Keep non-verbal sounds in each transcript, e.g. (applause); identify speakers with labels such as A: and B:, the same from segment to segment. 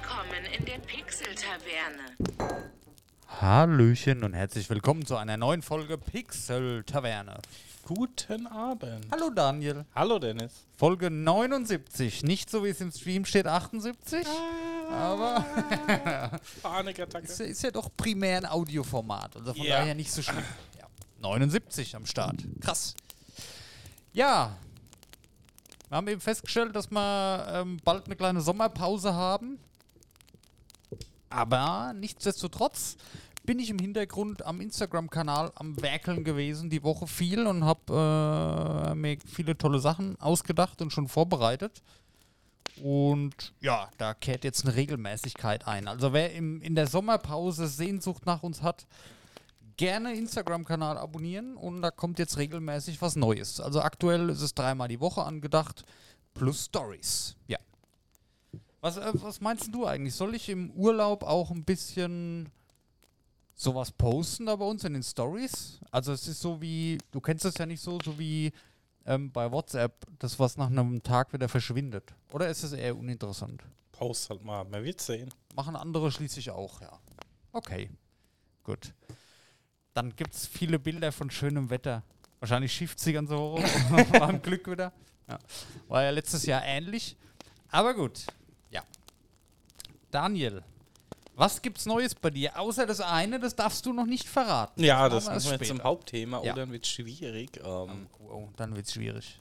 A: Willkommen in der Pixel-Taverne.
B: Hallöchen und herzlich willkommen zu einer neuen Folge Pixel Taverne.
C: Guten Abend.
B: Hallo Daniel.
C: Hallo Dennis.
B: Folge 79. Nicht so wie es im Stream steht 78, aber (laughs)
C: Panikattacke.
B: es ist ja doch primär ein Audioformat. Also von
C: Ja.
B: daher nicht so schlimm. Ja. 79 am Start. Krass. Ja. Wir haben eben festgestellt, dass wir ähm, bald eine kleine Sommerpause haben. Aber nichtsdestotrotz bin ich im Hintergrund am Instagram-Kanal am Werkeln gewesen, die Woche viel und habe äh, mir viele tolle Sachen ausgedacht und schon vorbereitet. Und ja, da kehrt jetzt eine Regelmäßigkeit ein. Also wer im, in der Sommerpause Sehnsucht nach uns hat, gerne Instagram-Kanal abonnieren und da kommt jetzt regelmäßig was Neues. Also aktuell ist es dreimal die Woche angedacht, plus Stories. Ja. Was, äh, was meinst du eigentlich? Soll ich im Urlaub auch ein bisschen sowas posten da bei uns in den Stories? Also es ist so wie, du kennst es ja nicht so, so wie ähm, bei WhatsApp, das was nach einem Tag wieder verschwindet. Oder ist es eher uninteressant?
C: Post halt mal, man wird sehen.
B: Machen andere schließlich auch, ja. Okay, gut. Dann gibt es viele Bilder von schönem Wetter. Wahrscheinlich schifft sie ganz so hoch. Beim Glück wieder. Ja. War ja letztes Jahr ähnlich. Aber gut. Daniel, was gibt's Neues bei dir? Außer das eine, das darfst du noch nicht verraten.
C: Ja, das
B: wir
C: machen wir jetzt zum Hauptthema,
B: Ja.
C: oder dann wird es schwierig. Ähm,
B: Oh, dann wird's schwierig.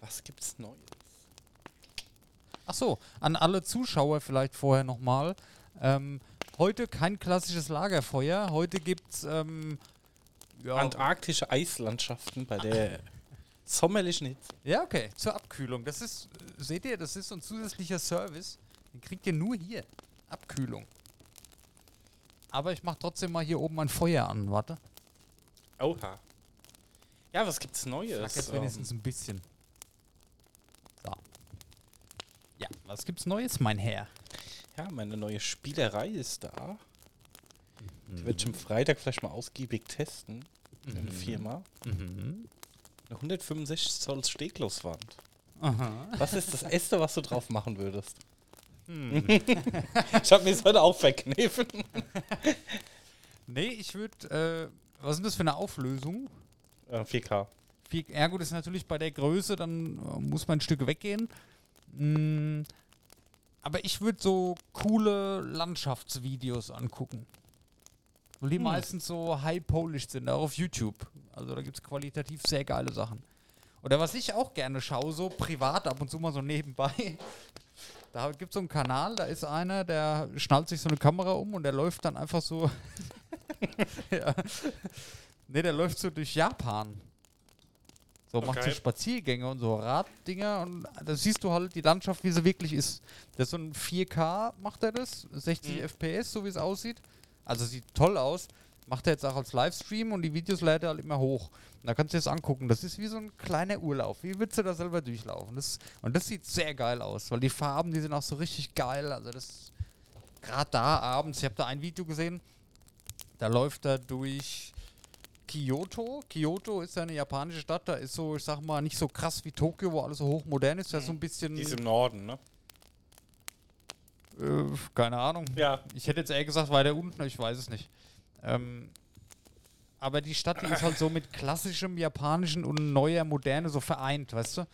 C: was gibt's Neues?
B: Ach so, an alle Zuschauer vielleicht vorher nochmal. Ähm, heute kein klassisches Lagerfeuer. Heute gibt's ähm, ja,
C: Antarktische Eislandschaften bei der (laughs) sommerlichen Hitze.
B: Ja, okay, zur Abkühlung. Das ist, äh, seht ihr, das ist so ein zusätzlicher Service. Den kriegt ihr nur hier. Abkühlung. Aber ich mache trotzdem mal hier oben ein Feuer an, warte.
C: Oha. Ja, was gibt's
B: Sag
C: Neues?
B: jetzt
C: Ähm,
B: wenigstens ein bisschen. So. Ja, was gibt's Neues, mein Herr?
C: ja, meine neue Spielerei ist da. Die werde ich am Freitag vielleicht mal ausgiebig testen. In der Firma.
B: Mhm.
C: Eine 165 Zoll Stegloswand.
B: Aha.
C: Was ist das Erste, was du drauf machen würdest?
B: Hm. (laughs)
C: ich habe mir das heute auch verkniffen. (laughs)
B: Nee, ich würde, äh, was ist denn das für eine Auflösung?
C: Äh, 4K.
B: Viel, ja gut, ist natürlich bei der Größe, dann äh, muss man ein Stück weggehen. Mm, aber ich würde so coole Landschaftsvideos angucken. Weil die meistens so high-polished sind, auch auf YouTube. Also da gibt es qualitativ sehr geile Sachen. Oder was ich auch gerne schaue, so privat ab und zu mal so nebenbei. Da gibt es so einen Kanal, da ist einer, der schnallt sich so eine Kamera um und der läuft dann einfach so. (laughs) ja. Ne, der läuft so durch Japan. So, macht so
C: Okay.
B: Spaziergänge und so Raddinger und da siehst du halt die Landschaft, wie sie wirklich ist. Das ist so ein 4K, macht er das, 60
C: Mhm.
B: FPS, so wie es aussieht. Also sieht toll aus. Macht er jetzt auch als Livestream und die Videos lädt er halt immer hoch. Und da kannst du dir das angucken. Das ist wie so ein kleiner Urlaub. Wie würdest du da selber durchlaufen? Das, und das sieht sehr geil aus, weil die Farben, die sind auch so richtig geil. Also das, gerade da abends, ich habe da ein Video gesehen, da läuft er durch Kyoto. Kyoto ist ja eine japanische Stadt, da ist so, ich sag mal, nicht so krass wie Tokio, wo alles so hochmodern ist. Da ist so ein bisschen,
C: Die ist im Norden, ne?
B: äh, keine Ahnung.
C: Ja.
B: Ich hätte jetzt eher gesagt weiter unten, ich weiß es nicht. Ähm, aber die Stadt, die ist halt so mit klassischem japanischen und neuer Moderne so vereint, weißt du?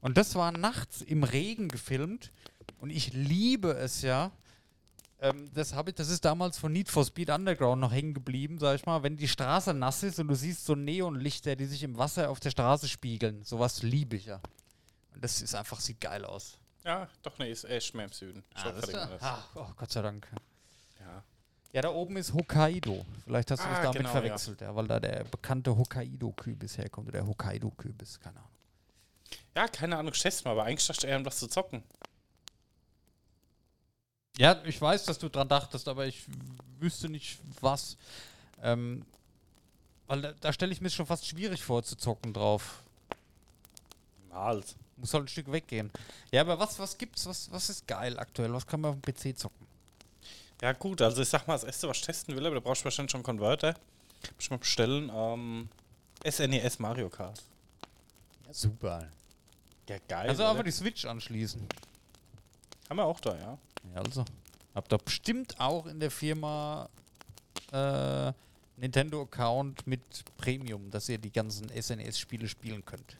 B: Und das war nachts im Regen gefilmt und ich liebe es ja. Ähm, das, ich, das ist damals von Need for Speed Underground noch hängen geblieben, sag ich mal. Wenn die Straße nass ist und du siehst so Neonlichter, die sich im Wasser auf der Straße spiegeln, sowas liebe ich ja. Und das ist einfach, sieht geil aus.
C: Ja, doch, ne, ist echt mehr im Süden. Hab
B: das ah, oh, Gott sei Dank.
C: Ja.
B: Ja, da oben ist Hokkaido. Vielleicht hast du das
C: Ah,
B: damit
C: genau,
B: verwechselt, ja. weil da der bekannte Hokkaido-Kürbis herkommt, oder der Hokkaido-Kürbis, keine Ahnung.
C: ja, keine Ahnung, ich teste mal, aber eigentlich dachte ich eher, um das zu zocken.
B: Ja, ich weiß, dass du dran dachtest, aber ich wüsste nicht, was. Ähm, weil da, da stelle ich mir schon fast schwierig vor, zu zocken drauf.
C: Mal.
B: Muss halt ein Stück weggehen. Ja, aber was, was gibt's, was, was ist geil aktuell? Was kann man auf dem PC zocken?
C: Ja, gut, also ich sag mal, das erste, was ich testen will, aber da brauchst du wahrscheinlich schon einen Converter. Muss ich mal bestellen. Ähm, SNES Mario Kart.
B: Ja, super.
C: Ja, geil.
B: Also einfach die Switch anschließen.
C: Haben wir auch da, ja.
B: Ja, also. Habt ihr bestimmt auch in der Firma äh, Nintendo-Account mit Premium, dass ihr die ganzen SNES-Spiele spielen könnt.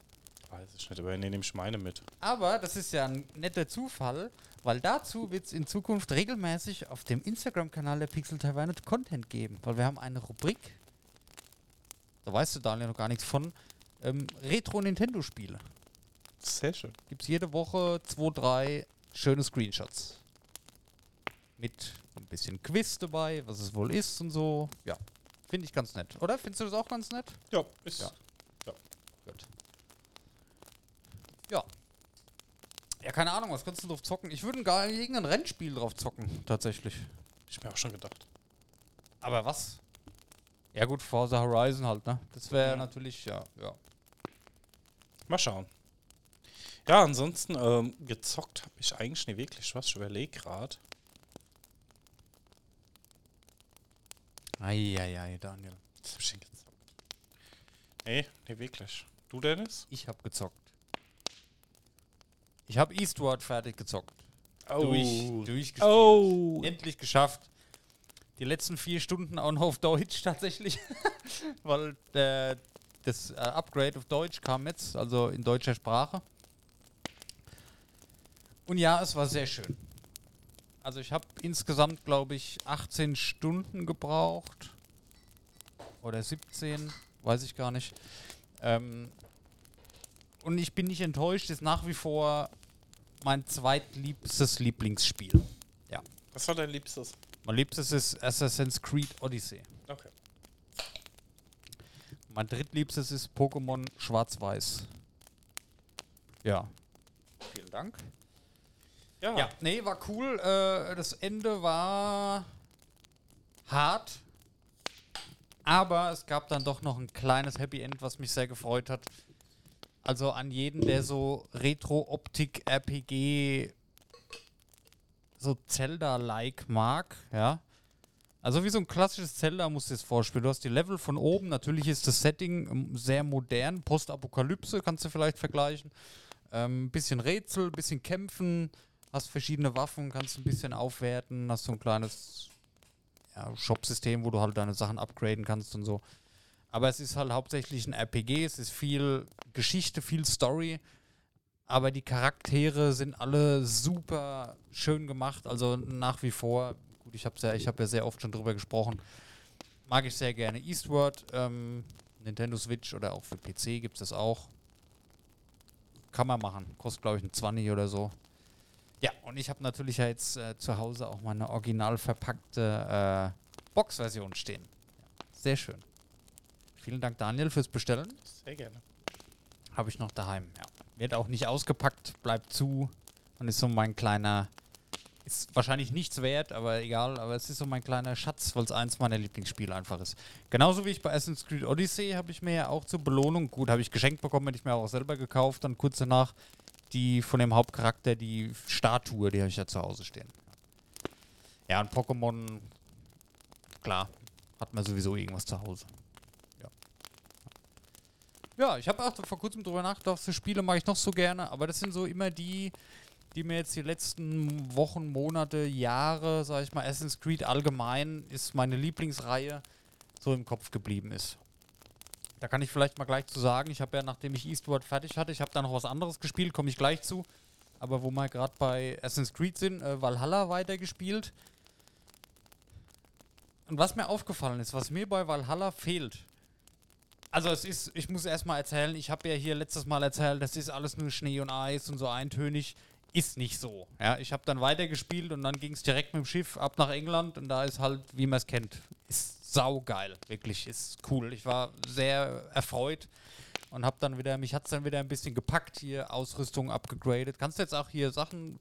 C: Weiß ich nicht, aber nee, nehme ich meine mit.
B: Aber das ist ja ein netter Zufall, weil dazu wird es in Zukunft regelmäßig auf dem Instagram-Kanal der Pixel Taverne Content geben. Weil wir haben eine Rubrik, da weißt du Daniel noch gar nichts von, ähm, Retro-Nintendo-Spiele.
C: Sehr schön.
B: Gibt es jede Woche zwei, drei schöne Screenshots. Mit ein bisschen Quiz dabei, was es wohl ist und so. Ja, finde ich ganz nett. Oder? Findest du das auch ganz nett?
C: Ja, ist.
B: Ja. Gut. Ja. Ja, keine Ahnung, was kannst du drauf zocken? Ich würde gar irgendein Rennspiel drauf zocken, tatsächlich.
C: Ich mir auch schon gedacht.
B: Aber was? Ja gut, Forza Horizon halt, ne? Das wäre
C: Ja.
B: natürlich, ja, ja.
C: Mal schauen. Ja, ansonsten ähm, gezockt habe ich eigentlich nicht wirklich was. Ich überlege gerade.
B: Eieiei, Daniel.
C: Was hab ich denn gezockt? Nee, nicht wirklich. Du, Dennis?
B: Ich habe gezockt. Ich habe Eastward fertig gezockt.
C: Oh.
B: Durch, durchgespielt.
C: Oh.
B: Endlich geschafft. Die letzten vier Stunden auch noch auf Deutsch (laughs) tatsächlich. Weil äh, das äh, Upgrade auf Deutsch kam jetzt, also in deutscher Sprache. Und ja, es war sehr schön. Also ich habe insgesamt, glaube ich, 18 Stunden gebraucht. Oder 17, weiß ich gar nicht. Ähm, und ich bin nicht enttäuscht, ist nach wie vor mein zweitliebstes Lieblingsspiel.
C: Was war dein Liebstes?
B: Mein liebstes ist Assassin's Creed Odyssey.
C: Okay.
B: Mein drittliebstes ist Pokémon Schwarz-Weiß. Ja. Vielen Dank.
C: Ja.
B: Ja, nee, war cool. Äh, das Ende war hart. Aber es gab dann doch noch ein kleines Happy End, was mich sehr gefreut hat. Also an jeden, der so Retro-Optik-RPG so Zelda-like mag, ja. Also wie so ein klassisches Zelda musst du dir das vorspielen. Du hast die Level von oben. Natürlich ist das Setting ähm, sehr modern. Postapokalypse kannst du vielleicht vergleichen. Ähm, bisschen Rätsel, bisschen Kämpfen. Hast verschiedene Waffen, kannst ein bisschen aufwerten. Hast so ein kleines ja, Shop-System, wo du halt deine Sachen upgraden kannst und so. Aber es ist halt hauptsächlich ein RPG. Es ist viel Geschichte, viel Story. Aber die Charaktere sind alle super schön gemacht. Also nach wie vor, gut, ich habe ja, hab ja sehr oft schon drüber gesprochen, mag ich sehr gerne Eastward. Ähm, Nintendo Switch oder auch für PC gibt es das auch. Kann man machen. Kostet, glaube ich, ein 20 oder so. Ja, und ich habe natürlich ja jetzt äh, zu Hause auch meine original verpackte äh, Box-Version stehen. Sehr schön. Vielen Dank, Daniel, fürs Bestellen.
C: Sehr gerne.
B: Habe ich noch daheim, ja. Wird auch nicht ausgepackt, bleibt zu und ist so mein kleiner, ist wahrscheinlich nichts wert, aber egal, aber es ist so mein kleiner Schatz, weil es eins meiner Lieblingsspiele einfach ist. Genauso wie ich bei Assassin's Creed Odyssey habe ich mir ja auch zur Belohnung, gut, habe ich geschenkt bekommen, hätte ich mir auch selber gekauft, dann kurz danach die von dem Hauptcharakter, die Statue, die habe ich ja zu Hause stehen. Ja, und Pokémon, klar, hat man sowieso irgendwas zu Hause. Ja, ich habe auch vor kurzem drüber nachgedacht, für Spiele mag ich noch so gerne, aber das sind so immer die, die mir jetzt die letzten Wochen, Monate, Jahre, sag ich mal, Assassin's Creed allgemein ist meine Lieblingsreihe, so im Kopf geblieben ist. Da kann ich vielleicht mal gleich zu sagen, ich habe ja, nachdem ich Eastward fertig hatte, ich habe da noch was anderes gespielt, komme ich gleich zu. Aber wo wir gerade bei Assassin's Creed sind, äh, Valhalla weitergespielt. Und was mir aufgefallen ist, was mir bei Valhalla fehlt, also es ist, ich muss erstmal erzählen, ich habe ja hier letztes Mal erzählt, das ist alles nur Schnee und Eis und so eintönig. Ist nicht so. Ja, ich habe dann weitergespielt und dann ging es direkt mit dem Schiff ab nach England und da ist halt, wie man es kennt, ist saugeil. Wirklich, ist cool. Ich war sehr erfreut und habe dann wieder, mich hat es dann wieder ein bisschen gepackt, hier Ausrüstung abgegradet. Kannst du jetzt auch hier Sachen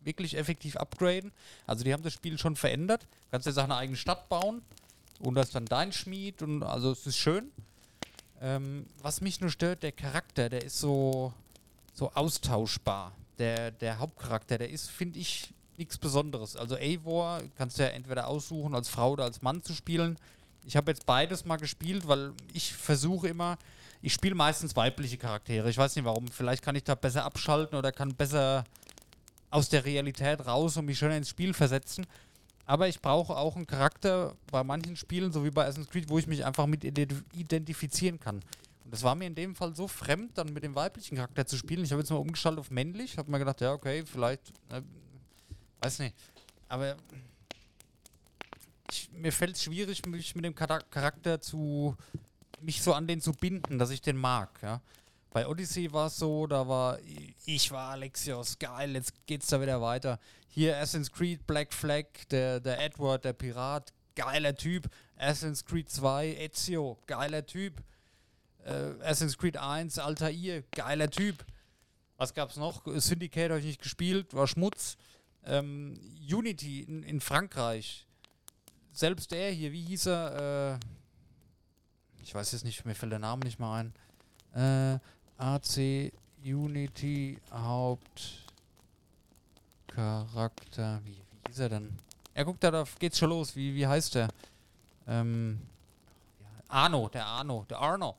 B: wirklich effektiv upgraden? Also die haben das Spiel schon verändert. Kannst jetzt auch eine eigene Stadt bauen und das ist dann dein Schmied und also es ist schön. Ähm, was mich nur stört, der Charakter, der ist so, so austauschbar. Der, der Hauptcharakter, der ist, finde ich, nichts Besonderes. Also Eivor kannst du ja entweder aussuchen, als Frau oder als Mann zu spielen. Ich habe jetzt beides mal gespielt, weil ich versuche immer, ich spiele meistens weibliche Charaktere. Ich weiß nicht warum. Vielleicht kann ich da besser abschalten oder kann besser aus der Realität raus und mich schön ins Spiel versetzen. Aber ich brauche auch einen Charakter bei manchen Spielen, so wie bei Assassin's Creed, wo ich mich einfach mit ident- identifizieren kann. Und das war mir in dem Fall so fremd, dann mit dem weiblichen Charakter zu spielen. Ich habe jetzt mal umgeschaltet auf männlich, habe mir gedacht, ja, okay, vielleicht, äh, weiß nicht. Aber ich, mir fällt es schwierig, mich mit dem Chara- Charakter zu, mich so an den zu binden, dass ich den mag, ja. Bei Odyssey war es so, da war ich war Alexios, geil, jetzt geht's da wieder weiter. Hier Assassin's Creed, Black Flag, der, der Edward, der Pirat, geiler Typ. Assassin's Creed 2, Ezio, geiler Typ. Äh, Assassin's Creed 1, Altair, geiler Typ. Was gab's noch? Syndicate habe ich nicht gespielt, war Schmutz. Ähm, Unity in, in Frankreich. Selbst der hier, wie hieß er? Äh, ich weiß jetzt nicht, mir fällt der Name nicht mal ein. Äh, AC Unity Hauptcharakter. Wie, wie hieß er denn? Ja, guck, da, da geht's schon los. Wie, wie heißt der? Ähm, Arno, der Arno, der Arno.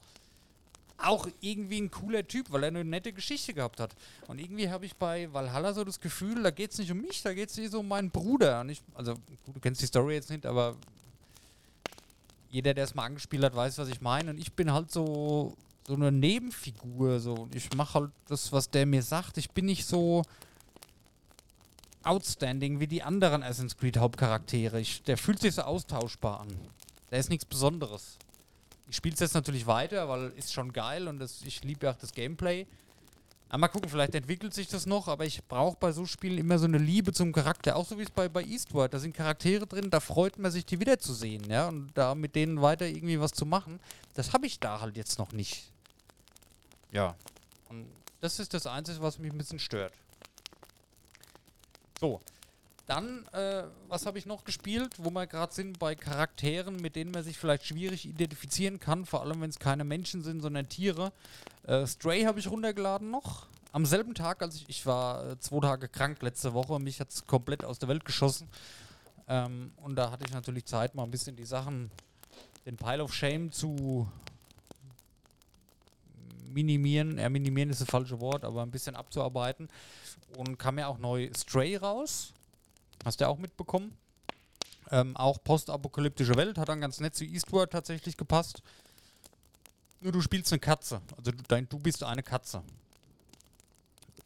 B: Auch irgendwie ein cooler Typ, weil er eine nette Geschichte gehabt hat. Und irgendwie habe ich bei Valhalla so das Gefühl, da geht es nicht um mich, da geht es so um meinen Bruder. Ich, also, du kennst die Story jetzt nicht, aber jeder, der es mal angespielt hat, weiß, was ich meine. Und ich bin halt so, so eine Nebenfigur. So. Ich mache halt das, was der mir sagt. Ich bin nicht so outstanding wie die anderen Assassin's Creed Hauptcharaktere. Ich, der fühlt sich so austauschbar an. Der ist nichts Besonderes. Ich spiele es jetzt natürlich weiter, weil ist schon geil und das, ich liebe ja auch das Gameplay. Aber mal gucken, vielleicht entwickelt sich das noch, aber ich brauche bei so Spielen immer so eine Liebe zum Charakter. Auch so wie es bei, bei Eastward. Da sind Charaktere drin, da freut man sich, die wiederzusehen, ja. Und da mit denen weiter irgendwie was zu machen. Das habe ich da halt jetzt noch nicht. Ja. Und das ist das Einzige, was mich ein bisschen stört. So. Dann, äh, was habe ich noch gespielt, wo wir gerade sind bei Charakteren, mit denen man sich vielleicht schwierig identifizieren kann, vor allem wenn es keine Menschen sind, sondern Tiere. Äh, Stray habe ich runtergeladen noch. Am selben Tag, als ich, ich war äh, zwei Tage krank letzte Woche, mich hat es komplett aus der Welt geschossen. Ähm, und da hatte ich natürlich Zeit, mal ein bisschen die Sachen, den Pile of Shame zu minimieren. Ja, minimieren ist das falsche Wort, aber ein bisschen abzuarbeiten. Und kam ja auch neu Stray raus. Hast du ja auch mitbekommen. Ähm, auch postapokalyptische Welt hat dann ganz nett zu Eastward tatsächlich gepasst. Nur du spielst eine Katze. Also du, dein, du bist eine Katze.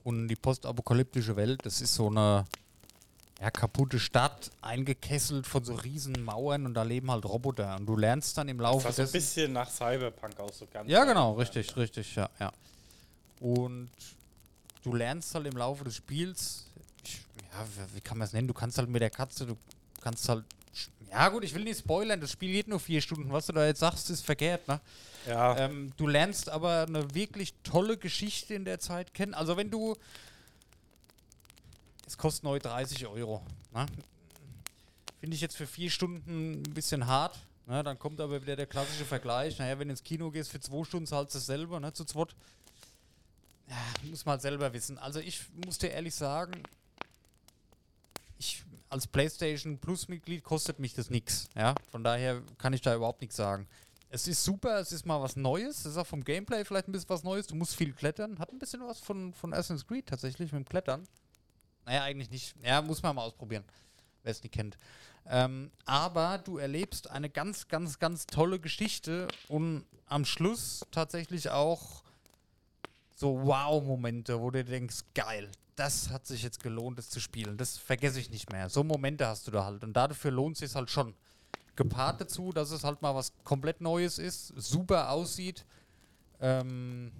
B: Und die postapokalyptische Welt, das ist so eine ja, kaputte Stadt, eingekesselt von so riesen Mauern und da leben halt Roboter. Und du lernst dann im Laufe
C: Das sah so ein
B: des
C: bisschen nach Cyberpunk aus, so ganz.
B: ja, genau, richtig, richtig, ja, ja. Und du lernst halt im Laufe des Spiels, ich, ja, wie- kann man es nennen? Du kannst halt mit der Katze, du kannst halt, ja gut, ich will nicht spoilern, das Spiel geht nur vier Stunden. Was du da jetzt sagst, ist verkehrt, ne?
C: Ja,
B: Ähm, du lernst aber eine wirklich tolle Geschichte in der Zeit kennen. Also wenn du, es kostet neu 30 Euro, ne? Finde ich jetzt für vier Stunden ein bisschen hart. Ne? Dann kommt aber wieder der klassische Vergleich. Naja, wenn du ins Kino gehst für zwei Stunden, zahlst du selber, ne, zu zweit. Ja, muss man halt selber wissen. Also ich muss dir ehrlich sagen, ich als PlayStation Plus Mitglied kostet mich das nichts. Ja, von daher kann ich da überhaupt nichts sagen. Es ist super, es ist mal was Neues. Es ist auch vom Gameplay vielleicht ein bisschen was Neues. Du musst viel klettern. Hat ein bisschen was von, von Assassin's Creed tatsächlich mit dem Klettern. Naja, eigentlich nicht. Ja, muss man mal ausprobieren, wer es nicht kennt. Ähm, aber du erlebst eine ganz, ganz, ganz tolle Geschichte und am Schluss tatsächlich auch so Wow-Momente, wo du denkst, geil, das hat sich jetzt gelohnt, das zu spielen. Das vergesse ich nicht mehr. So Momente hast du da halt. Und dafür lohnt es sich halt schon. Gepaart dazu, dass es halt mal was komplett Neues ist, super aussieht. Ähm,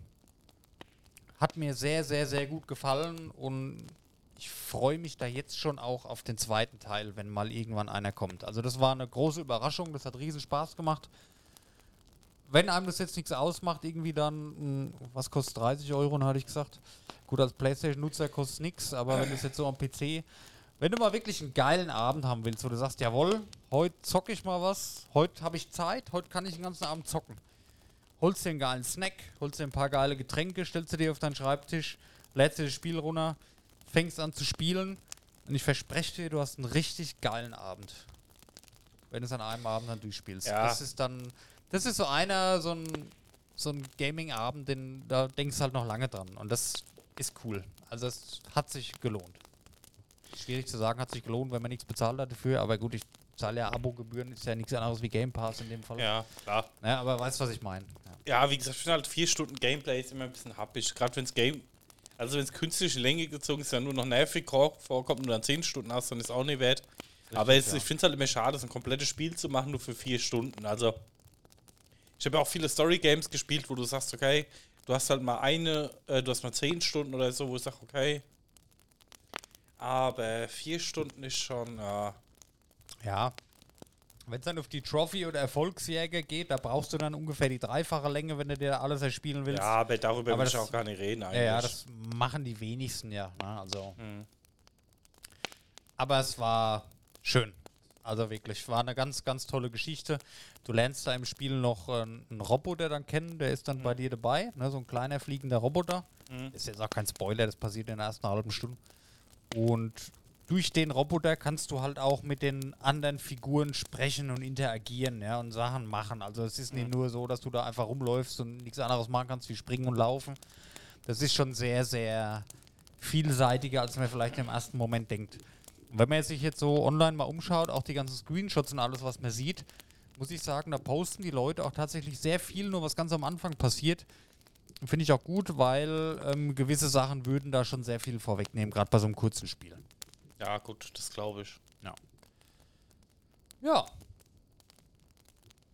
B: hat mir sehr, sehr, sehr gut gefallen und ich freue mich da jetzt schon auch auf den zweiten Teil, wenn mal irgendwann einer kommt. Also das war eine große Überraschung, das hat riesen Spaß gemacht. Wenn einem das jetzt nichts ausmacht, irgendwie dann, mh, was kostet 30 Euro, hatte ich gesagt. Gut, als Playstation-Nutzer kostet es nichts, aber wenn das jetzt so am PC, wenn du mal wirklich einen geilen Abend haben willst, wo du sagst, jawohl, heute zocke ich mal was, heute habe ich Zeit, heute kann ich den ganzen Abend zocken. Holst dir einen geilen Snack, holst dir ein paar geile Getränke, stellst du dir auf deinen Schreibtisch, lädst dir das Spiel runter, fängst an zu spielen und ich verspreche dir, du hast einen richtig geilen Abend. Wenn du es an einem Abend dann durchspielst.
C: Ja.
B: Das ist dann, das ist so einer, so ein, so ein Gaming-Abend, den da denkst du halt noch lange dran und das ist cool. Also es hat sich gelohnt. schwierig zu sagen, hat sich gelohnt, wenn man nichts bezahlt hat dafür. Aber gut, ich zahle ja Abo-Gebühren, ist ja nichts anderes wie Game Pass in dem Fall.
C: Ja, klar.
B: Ja, aber weißt du, was ich meine? Ja.
C: Ja, wie gesagt, ich finde halt vier Stunden Gameplay ist immer ein bisschen happig. Gerade wenn es Game. Also wenn es künstliche Länge gezogen ist, ja nur noch nervig vorkommt und dann zehn Stunden hast, dann ist auch nicht wert. Aber es,
B: ja.
C: ich finde es halt immer schade, so ein komplettes Spiel zu machen, nur für vier Stunden. Also, ich habe ja auch viele Story-Games gespielt, wo du sagst, okay, du hast halt mal eine, äh, du hast mal zehn Stunden oder so, wo ich sage, okay. Aber vier Stunden ist schon, ja.
B: Ja. Wenn es dann auf die Trophy- oder Erfolgsjäger geht, da brauchst du dann ungefähr die dreifache Länge, wenn du dir alles erspielen willst.
C: Ja, aber darüber
B: Aber
C: will ich auch gar nicht reden
B: Ja,
C: eigentlich.
B: ja, das machen die wenigsten ja. Ne? Also.
C: Mhm.
B: Aber es war schön. Also wirklich, war eine ganz, ganz tolle Geschichte. Du lernst da im Spiel noch äh, einen Roboter dann kennen, der ist dann bei dir dabei, ne? so ein kleiner fliegender Roboter.
C: Mhm.
B: Ist jetzt auch kein Spoiler, das passiert in der ersten halben Stunde. Und durch den Roboter kannst du halt auch mit den anderen Figuren sprechen und interagieren ja, und Sachen machen. Also es ist nicht nur so, dass du da einfach rumläufst und nichts anderes machen kannst wie springen und laufen. Das ist schon sehr, sehr vielseitiger, als man vielleicht im ersten Moment denkt. Und wenn man sich jetzt so online mal umschaut, auch die ganzen Screenshots und alles, was man sieht, muss ich sagen, da posten die Leute auch tatsächlich sehr viel, nur was ganz am Anfang passiert. Finde ich auch gut, weil ähm, gewisse Sachen würden da schon sehr viel vorwegnehmen, gerade bei so einem kurzen Spiel.
C: Ja, gut, das glaube ich.
B: Ja.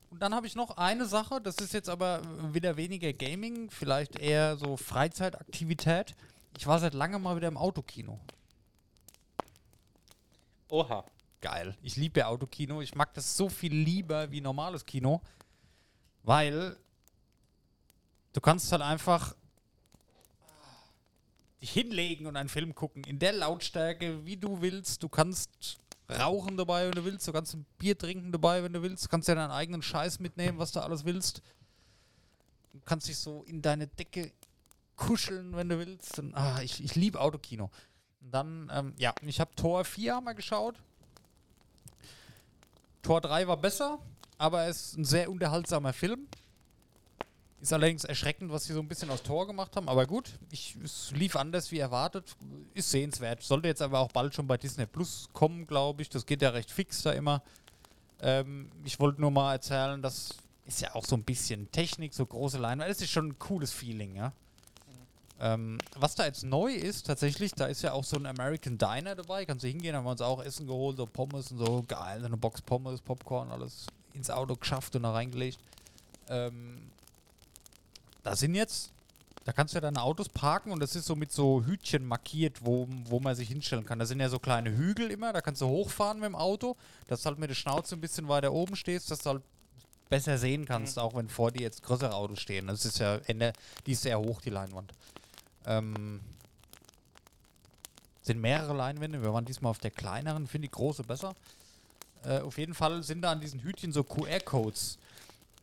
B: Und dann habe ich noch eine Sache, das ist jetzt aber wieder weniger Gaming, vielleicht eher so Freizeitaktivität. Ich war seit langem mal wieder im Autokino.
C: Oha.
B: Geil. Ich liebe ja Autokino. Ich mag das so viel lieber wie normales Kino, weil du kannst halt einfach dich hinlegen und einen Film gucken in der Lautstärke, wie du willst. Du kannst rauchen dabei, wenn du willst. Du kannst ein Bier trinken dabei, wenn du willst. Du kannst ja deinen eigenen Scheiß mitnehmen, was du alles willst. Du kannst dich so in deine Decke kuscheln, wenn du willst. Und, ah, ich ich liebe Autokino. Und dann, ähm, ja, ich habe Tor 4 haben wir geschaut. Tor 3 war besser, aber es ist ein sehr unterhaltsamer Film. Ist allerdings erschreckend, was sie so ein bisschen aus Tor gemacht haben, aber gut, ich, es lief anders wie erwartet. Ist sehenswert. Sollte jetzt aber auch bald schon bei Disney Plus kommen, glaube ich. Das geht ja recht fix da immer. Ähm, ich wollte nur mal erzählen, das ist ja auch so ein bisschen Technik, so große Leinwand. Das ist schon ein cooles Feeling, ja. Ähm, was da jetzt neu ist, tatsächlich, da ist ja auch so ein American Diner dabei. Kannst du hingehen, haben wir uns auch Essen geholt, so Pommes und so. Geil, so eine Box Pommes, Popcorn, alles ins Auto geschafft und da reingelegt. Ähm, da sind jetzt, da kannst du ja deine Autos parken und das ist so mit so Hütchen markiert, wo, wo man sich hinstellen kann. Da sind ja so kleine Hügel immer, da kannst du hochfahren mit dem Auto, dass du halt mit der Schnauze ein bisschen weiter oben stehst, dass du halt besser sehen kannst, auch wenn vor dir jetzt größere Autos stehen. Das ist ja, Ende, die ist sehr hoch, die Leinwand. Ähm, sind mehrere Leinwände. Wir waren diesmal auf der kleineren, finde ich große besser. Äh, auf jeden Fall sind da an diesen Hütchen so QR-Codes.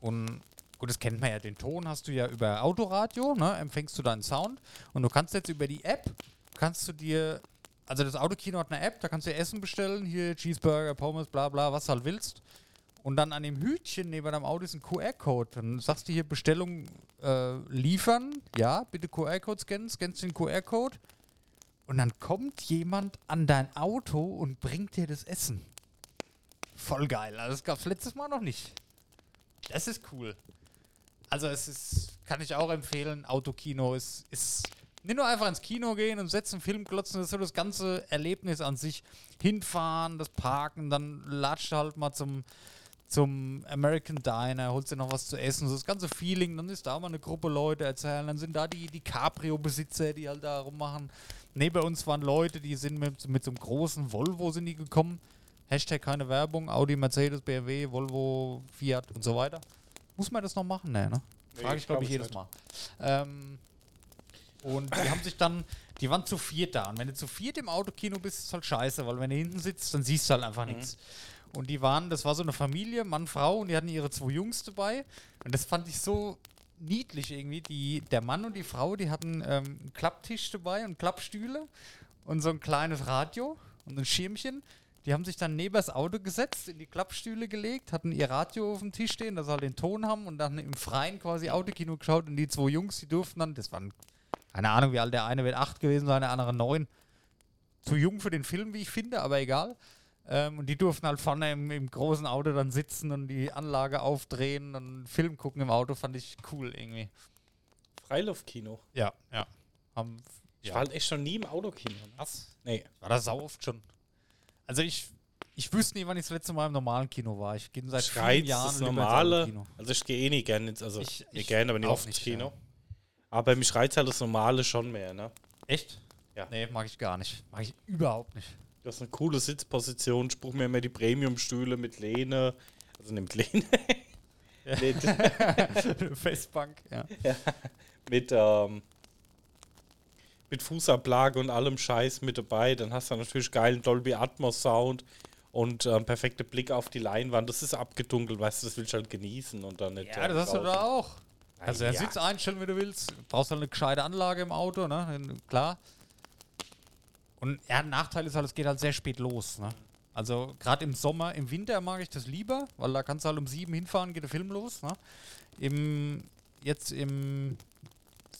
B: Und gut, das kennt man ja. Den Ton hast du ja über Autoradio, ne? empfängst du deinen Sound. Und du kannst jetzt über die App, kannst du dir, also das Autokino hat eine App, da kannst du Essen bestellen, hier Cheeseburger, Pommes, bla bla, was du halt willst. Und dann an dem Hütchen neben deinem Auto ist ein QR-Code. Dann sagst du hier Bestellung äh, liefern. Ja, bitte QR-Code scannen. Scannst den QR-Code. Und dann kommt jemand an dein Auto und bringt dir das Essen. Voll geil. Also das gab es letztes Mal noch nicht. Das ist cool. Also es ist, kann ich auch empfehlen, Autokino ist, ist nicht nur einfach ins Kino gehen und setzen, Film glotzen, das ist so das ganze Erlebnis an sich. Hinfahren, das Parken, dann latscht halt mal zum, zum American Diner, holst dir noch was zu essen, so das ganze Feeling, dann ist da mal eine Gruppe Leute erzählen, dann sind da die, die Cabrio-Besitzer, die halt da rummachen. Neben uns waren Leute, die sind mit, mit so einem großen Volvo sind die gekommen. Hashtag keine Werbung, Audi, Mercedes, BMW, Volvo, Fiat und so weiter. Muss man das noch machen? Nee, ne?
C: Nee,
B: Frage ich, glaube ich,
C: glaub
B: jedes Mal. Ähm, und die haben sich dann, die waren zu viert da. Und wenn du zu viert im Autokino bist, ist es halt scheiße, weil wenn du hinten sitzt, dann siehst du halt einfach nichts. Und die waren, das war so eine Familie, Mann, Frau, und die hatten ihre zwei Jungs dabei. Und das fand ich so niedlich irgendwie. Die, der Mann und die Frau, die hatten ähm, einen Klapptisch dabei und Klappstühle und so ein kleines Radio und ein Schirmchen. Die haben sich dann neben das Auto gesetzt, in die Klappstühle gelegt, hatten ihr Radio auf dem Tisch stehen, dass sie halt den Ton haben und dann im Freien quasi Autokino geschaut und die zwei Jungs, die durften dann, das waren, keine Ahnung, wie alt der eine wird, acht gewesen sein, der andere neun. zu jung für den Film, wie ich finde, aber egal. Ähm, und die durften halt vorne im, im großen Auto dann sitzen und die Anlage aufdrehen und Film gucken im Auto, fand ich cool irgendwie.
C: Freiluftkino.
B: Ja, ja. Haben,
C: Ich
B: ja.
C: war halt echt noch nie im Autokino. Ne?
B: Was?
C: Nee.
B: War das sau oft schon. Also ich, ich wüsste nie, wann ich das letzte Mal im normalen Kino war. Ich gehe seit vielen
C: Schreiz,
B: Jahren
C: das normale.
B: Autokino.
C: Also ich gehe eh nicht gerne ins, also
B: Ich-
C: nicht
B: ich
C: gerne, aber nicht oft ins Kino.
B: ja.
C: Aber mich reizt halt das normale schon mehr, ne?
B: Echt?
C: Ja.
B: Nee, mag ich gar nicht. Mag ich überhaupt nicht.
C: Du hast eine coole Sitzposition, spruch mir immer die Premium-Stühle mit Lehne. Also nicht (laughs) mit Lehne. (laughs) mit,
B: Festbank, ja.
C: mit, ähm, mit Fußablage und allem Scheiß mit dabei. Dann hast du natürlich geilen Dolby Atmos Sound und ähm, perfekte Blick auf die Leinwand. Das ist abgedunkelt, weißt du, das willst du halt genießen und dann nicht.
B: Ja,
C: äh,
B: das hast du da auch. Also
C: ja.
B: ja. Sitz einstellen, wie du willst. Brauchst halt eine gescheite Anlage im Auto, ne? Klar. Und ja, ein Nachteil ist halt, es geht halt sehr spät los, ne? Also gerade im Sommer, im Winter mag ich das lieber, weil da kannst du halt um sieben hinfahren, geht der Film los, ne? Im, jetzt im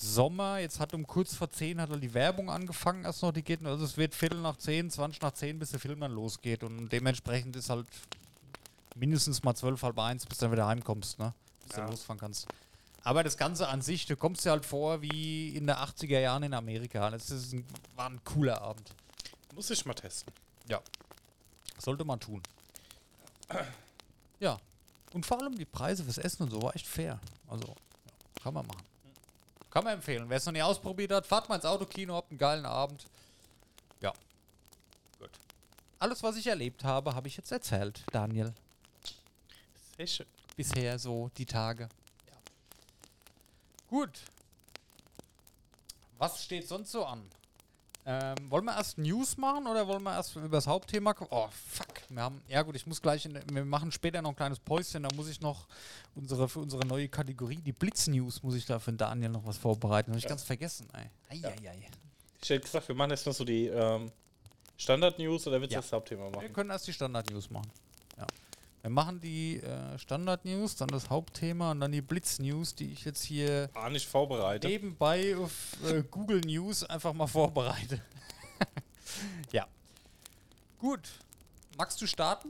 B: Sommer, jetzt hat um kurz vor zehn hat die Werbung angefangen erst noch, die geht, also es wird Viertel nach zehn, 20 nach zehn, bis der Film dann losgeht und dementsprechend ist halt mindestens mal zwölf, halb eins, bis du dann wieder heimkommst, ne? Bis du
C: Ja.
B: dann losfahren kannst. Aber das Ganze an sich, du kommst dir halt vor wie in der 80er Jahren in Amerika. Das ist ein, war ein cooler Abend.
C: Muss ich mal testen.
B: Ja. Sollte man tun. Ja. Und vor allem die Preise fürs Essen und so war echt fair. Also, ja, kann man machen. Kann man empfehlen. Wer es noch nie ausprobiert hat, fahrt mal ins Autokino, habt einen geilen Abend. Ja. Gut. Alles, was ich erlebt habe, habe ich jetzt erzählt, Daniel.
C: Sehr schön.
B: Bisher so die Tage. Ja. Gut. Was steht sonst so an? Ähm, wollen wir erst News machen oder wollen wir erst über das Hauptthema kommen? Oh, fuck. Wir haben, ja gut, ich muss gleich, in, wir machen später noch ein kleines Päuschen, da muss ich noch unsere, für unsere neue Kategorie, die Blitz-News, muss ich da für den Daniel noch was vorbereiten. Habe ich ganz vergessen, ey.
C: Ja. Ich hätte gesagt, wir machen jetzt nur so die ähm, Standard-News oder willst du
B: Ja.
C: das Hauptthema
B: Wir
C: machen?
B: können erst die Standard-News machen. Ja. Wir machen die äh, Standard-News, dann das Hauptthema und dann die Blitz-News, die ich jetzt hier
C: War nicht vorbereitet.
B: nebenbei auf äh, Google News einfach mal vorbereite. (laughs) ja. Gut. Magst du starten?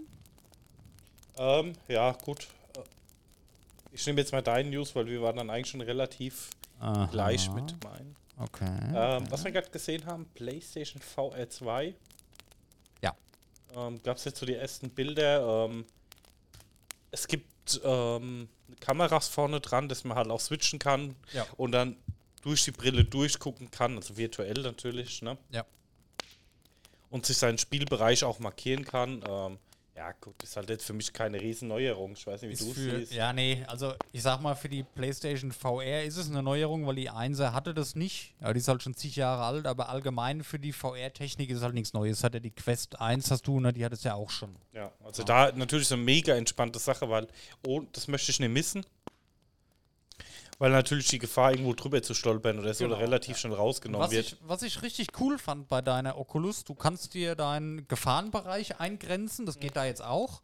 C: Ähm, ja, gut. Äh, Ich nehme jetzt mal deinen News, weil wir waren dann eigentlich schon relativ gleich mit meinen.
B: Okay.
C: Ähm, was wir gerade gesehen haben, PlayStation VR 2.
B: Ja.
C: Ähm, Gab es jetzt so die ersten Bilder. Ähm, es gibt ähm, Kameras vorne dran, dass man halt auch switchen kann
B: Ja.
C: und dann durch die Brille durchgucken kann, also virtuell natürlich, ne?
B: Ja.
C: Und sich seinen Spielbereich auch markieren kann. Ähm, ja, gut, ist halt jetzt für mich keine Riesenneuerung. Ich weiß nicht, wie du es siehst.
B: ja, nee, also ich sag mal, für die PlayStation VR ist es eine Neuerung, weil die 1 hatte das nicht. Ja, die ist halt schon zig Jahre alt, aber allgemein für die VR-Technik ist es halt nichts Neues. Hat ja die Quest 1 hast du, ne, die hat es ja auch schon.
C: Ja, also da natürlich so eine mega entspannte Sache, weil oh, das möchte ich nicht missen. Weil natürlich die Gefahr, irgendwo drüber zu stolpern oder so
B: Genau,
C: relativ schnell rausgenommen
B: Was
C: wird.
B: ich, was ich richtig cool fand bei deiner Oculus, du kannst dir deinen Gefahrenbereich eingrenzen, das geht da jetzt auch.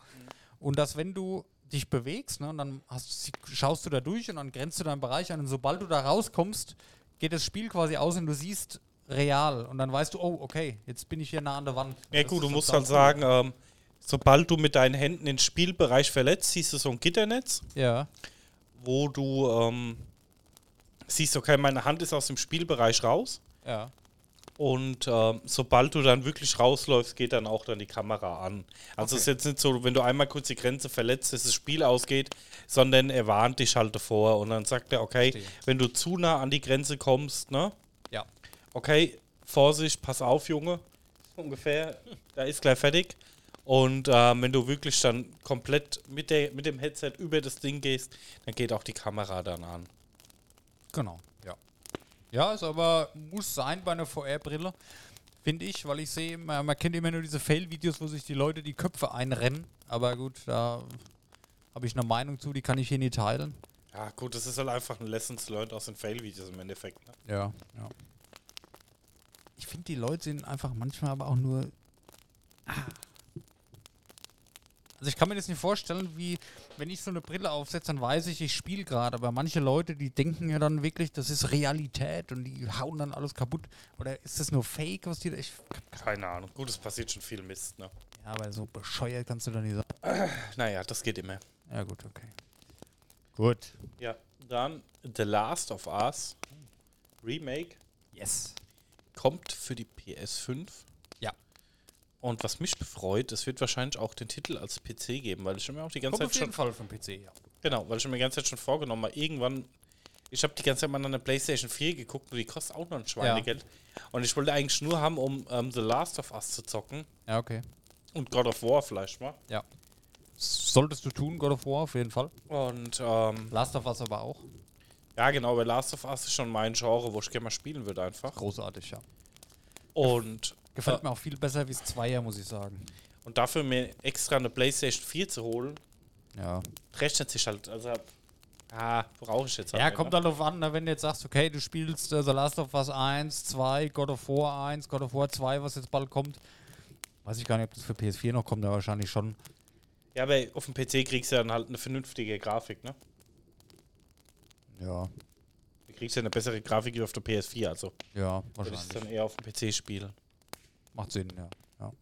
B: Und dass wenn du dich bewegst, ne, und dann hast, schaust du da durch und dann grenzt du deinen Bereich ein und sobald du da rauskommst, geht das Spiel quasi aus und du siehst real. Und dann weißt du, oh, okay, jetzt bin ich hier nah an der Wand.
C: Ja
B: Das
C: gut, du musst
B: sau
C: halt sagen, ähm, sobald du mit deinen Händen den Spielbereich verletzt, siehst du so ein Gitternetz,
B: Ja,
C: wo du ähm, siehst, okay, meine Hand ist aus dem Spielbereich raus.
B: ja.
C: Und ähm, sobald du dann wirklich rausläufst, geht dann auch dann die Kamera an. Also es ist jetzt nicht so, wenn du einmal kurz die Grenze verletzt, dass das Spiel ausgeht, sondern er warnt dich halt davor und dann sagt er, okay,
B: Verstehe.
C: wenn du zu nah an die Grenze kommst, ne,
B: Ja.
C: okay, Vorsicht, pass auf, Junge, ungefähr, (laughs) da ist gleich fertig. Und ähm, wenn du wirklich dann komplett mit, der, mit dem Headset über das Ding gehst, dann geht auch die Kamera dann an.
B: Genau, ja. Ja, ist aber, muss sein bei einer VR-Brille, finde ich, weil ich sehe, man, man kennt immer nur diese Fail-Videos, wo sich die Leute die Köpfe einrennen. Aber gut, da habe ich eine Meinung zu, die kann ich hier nie teilen.
C: Ja, gut, das ist halt einfach ein Lessons learned aus den Fail-Videos im Endeffekt. Ne?
B: Ja, ja. Ich finde, die Leute sind einfach manchmal aber auch nur. Ah. Also ich kann mir das nicht vorstellen, wie wenn ich so eine Brille aufsetze, dann weiß ich, ich spiele gerade. Aber manche Leute, die denken ja dann wirklich, das ist Realität und die hauen dann alles kaputt. Oder ist das nur Fake, was die da. Ich,
C: Keine Ahnung. Gut, es passiert schon viel Mist, ne?
B: ja, aber so bescheuert kannst du da nicht sagen. (clears throat)
C: Naja, das geht immer.
B: Ja, gut, okay. Gut.
C: Ja, dann The Last of Us Remake
B: Yes.
C: kommt für die PS5.
B: Ja.
C: Und was mich befreut, es wird wahrscheinlich auch den Titel als PC geben, weil ich mir auch die ganze
B: Kommt
C: Zeit schon
B: Fall vom PC, ja.
C: genau, weil ich mir die ganze Zeit schon vorgenommen habe, irgendwann ich habe die ganze Zeit mal an der PlayStation 4 geguckt und die kostet auch noch ein Schweinegeld. Und ich wollte eigentlich nur haben, um ähm, The Last of Us zu zocken
B: Ja, okay.
C: und God of War vielleicht mal.
B: Ja. Solltest du tun, God of War, auf jeden Fall.
C: Und ähm,
B: Last of Us aber auch.
C: ja, genau, weil Last of Us ist schon mein Genre, wo ich gerne mal spielen würde einfach.
B: Großartig, ja.
C: Und
B: Gefällt
C: äh,
B: mir auch viel besser wie das Zweier, muss ich sagen.
C: Und dafür mir extra eine PlayStation 4 zu holen,
B: Ja.
C: rechnet sich halt. Also, ah, brauche ich jetzt halt
B: Ja,
C: nicht,
B: kommt
C: ne?
B: halt darauf an, ne, wenn du jetzt sagst, okay, du spielst äh, The Last of Us 1, 2, God of War 1, God of War 2, was jetzt bald kommt. Weiß ich gar nicht, ob das für PS4 noch kommt, aber wahrscheinlich schon.
C: Ja, aber auf dem PC kriegst du dann halt eine vernünftige Grafik, ne?
B: Ja,
C: Du kriegst ja eine bessere Grafik wie auf der PS4, also
B: ja,
C: würde ich es dann
B: wahrscheinlich.
C: eher auf dem PC spielen.
B: Macht Sinn, ja. ja.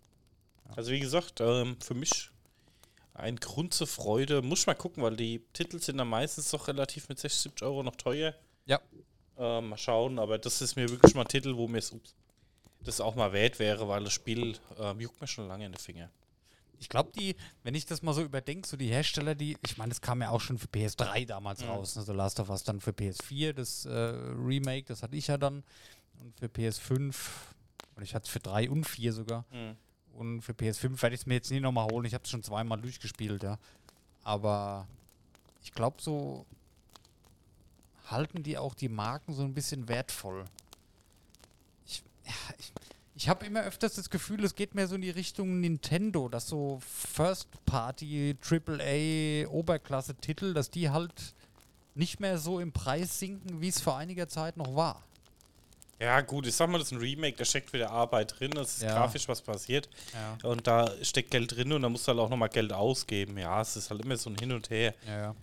C: Also wie gesagt, ähm, für mich ein Grund zur Freude. Muss ich mal gucken, weil die Titel sind dann meistens doch relativ mit 60, 70 Euro noch teuer.
B: Ja.
C: Ähm, mal schauen, aber das ist mir wirklich mal ein Titel, wo mir es das auch mal wert wäre, weil das Spiel ähm, juckt mir schon lange in den Finger.
B: Ich glaube, die, wenn ich das mal so überdenke, so die Hersteller, die, ich meine, das kam ja auch schon für PS3 damals raus, ne, so Last of Us dann für PS4, das äh, Remake, das hatte ich ja dann. Und für PS5, und ich hatte es für 3 und 4 sogar.
C: Mhm.
B: Und für PS5 werde ich es mir jetzt nie nochmal holen. Ich habe es schon zweimal durchgespielt, ja. Aber ich glaube, so halten die auch die Marken so ein bisschen wertvoll. Ich, ja, ich, ich habe immer öfters das Gefühl, es geht mehr so in die Richtung Nintendo, dass so First-Party, AAA, Oberklasse-Titel, dass die halt nicht mehr so im Preis sinken, wie es vor einiger Zeit noch war.
C: Ja, gut, ich sag mal, das ist ein Remake, da steckt wieder Arbeit drin, das ist
B: Ja.
C: grafisch was passiert.
B: Ja.
C: Und da steckt Geld drin und da musst du halt auch nochmal Geld ausgeben. Ja, es ist halt immer so ein Hin und Her.
B: Ja,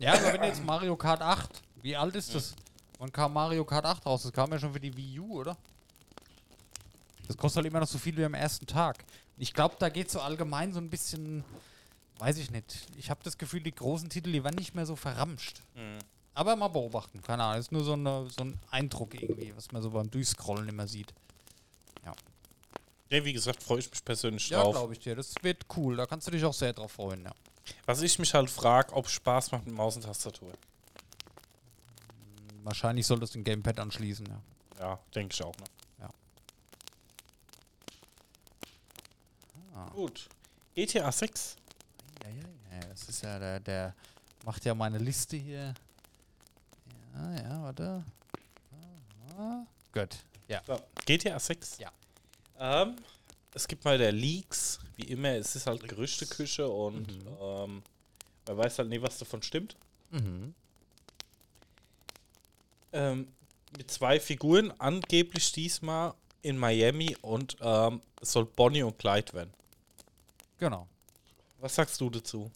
B: ja. Aber wenn jetzt Mario Kart 8, wie alt ist das? Wann kam Mario Kart 8 raus? Das kam ja schon für die Wii U, oder? Das kostet halt immer noch so viel wie am ersten Tag. Ich glaube, da geht so allgemein so ein bisschen, weiß ich nicht. Ich habe das Gefühl, die großen Titel, die werden nicht mehr so verramscht. Aber mal beobachten, keine Ahnung. Das ist nur so, eine, so ein Eindruck irgendwie, was man so beim Durchscrollen immer sieht.
C: Ja, wie gesagt, freue ich mich persönlich
B: Ja,
C: drauf.
B: glaube ich dir. Das wird cool. Da kannst du dich auch sehr drauf freuen, ja.
C: Was ich mich halt frage, ob Spaß macht mit Maus und Tastatur.
B: Wahrscheinlich solltest du ein Gamepad anschließen, ja.
C: Ja, denke ich auch. Ne?
B: Ja. Ah.
C: Gut. GTA 6.
B: Ja, ja, ja. Das ist ja der, der macht ja meine Liste hier. Ja, ja, warte. Ah, Gut. Ja.
C: So, GTA 6.
B: Ja.
C: Ähm, es gibt mal der Leaks, wie immer, es ist halt Gerüchteküche und
B: Mhm.
C: ähm, man weiß halt nie, was davon stimmt.
B: Mhm.
C: Ähm, mit zwei Figuren, angeblich diesmal in Miami und ähm, es soll Bonnie und Clyde werden.
B: Genau.
C: Was sagst du dazu?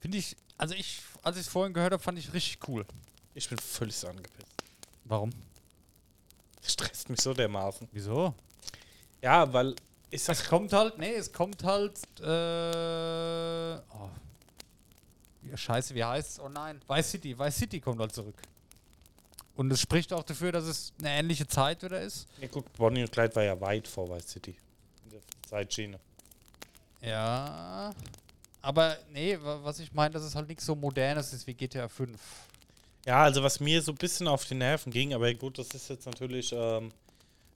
B: Finde ich, also ich, als ich es vorhin gehört habe, fand ich richtig cool.
C: Ich bin völlig angepisst.
B: Warum?
C: Das stresst mich so dermaßen.
B: Wieso?
C: Ja, weil ich sag,
B: Es kommt halt, nee, es kommt halt, äh, oh. Ja, Scheiße, wie heißt es? Oh nein, Vice City, Vice City kommt halt zurück. Und es spricht auch dafür, dass es eine ähnliche Zeit wieder ist.
C: ja gut, Bonnie und Clyde war ja weit vor Vice City. In der Zeitschiene.
B: Ja. Aber nee, wa- was ich meine, dass es halt nichts so modernes ist wie GTA 5.
C: Ja, also was mir so ein bisschen auf die Nerven ging, aber gut, das ist jetzt natürlich ähm,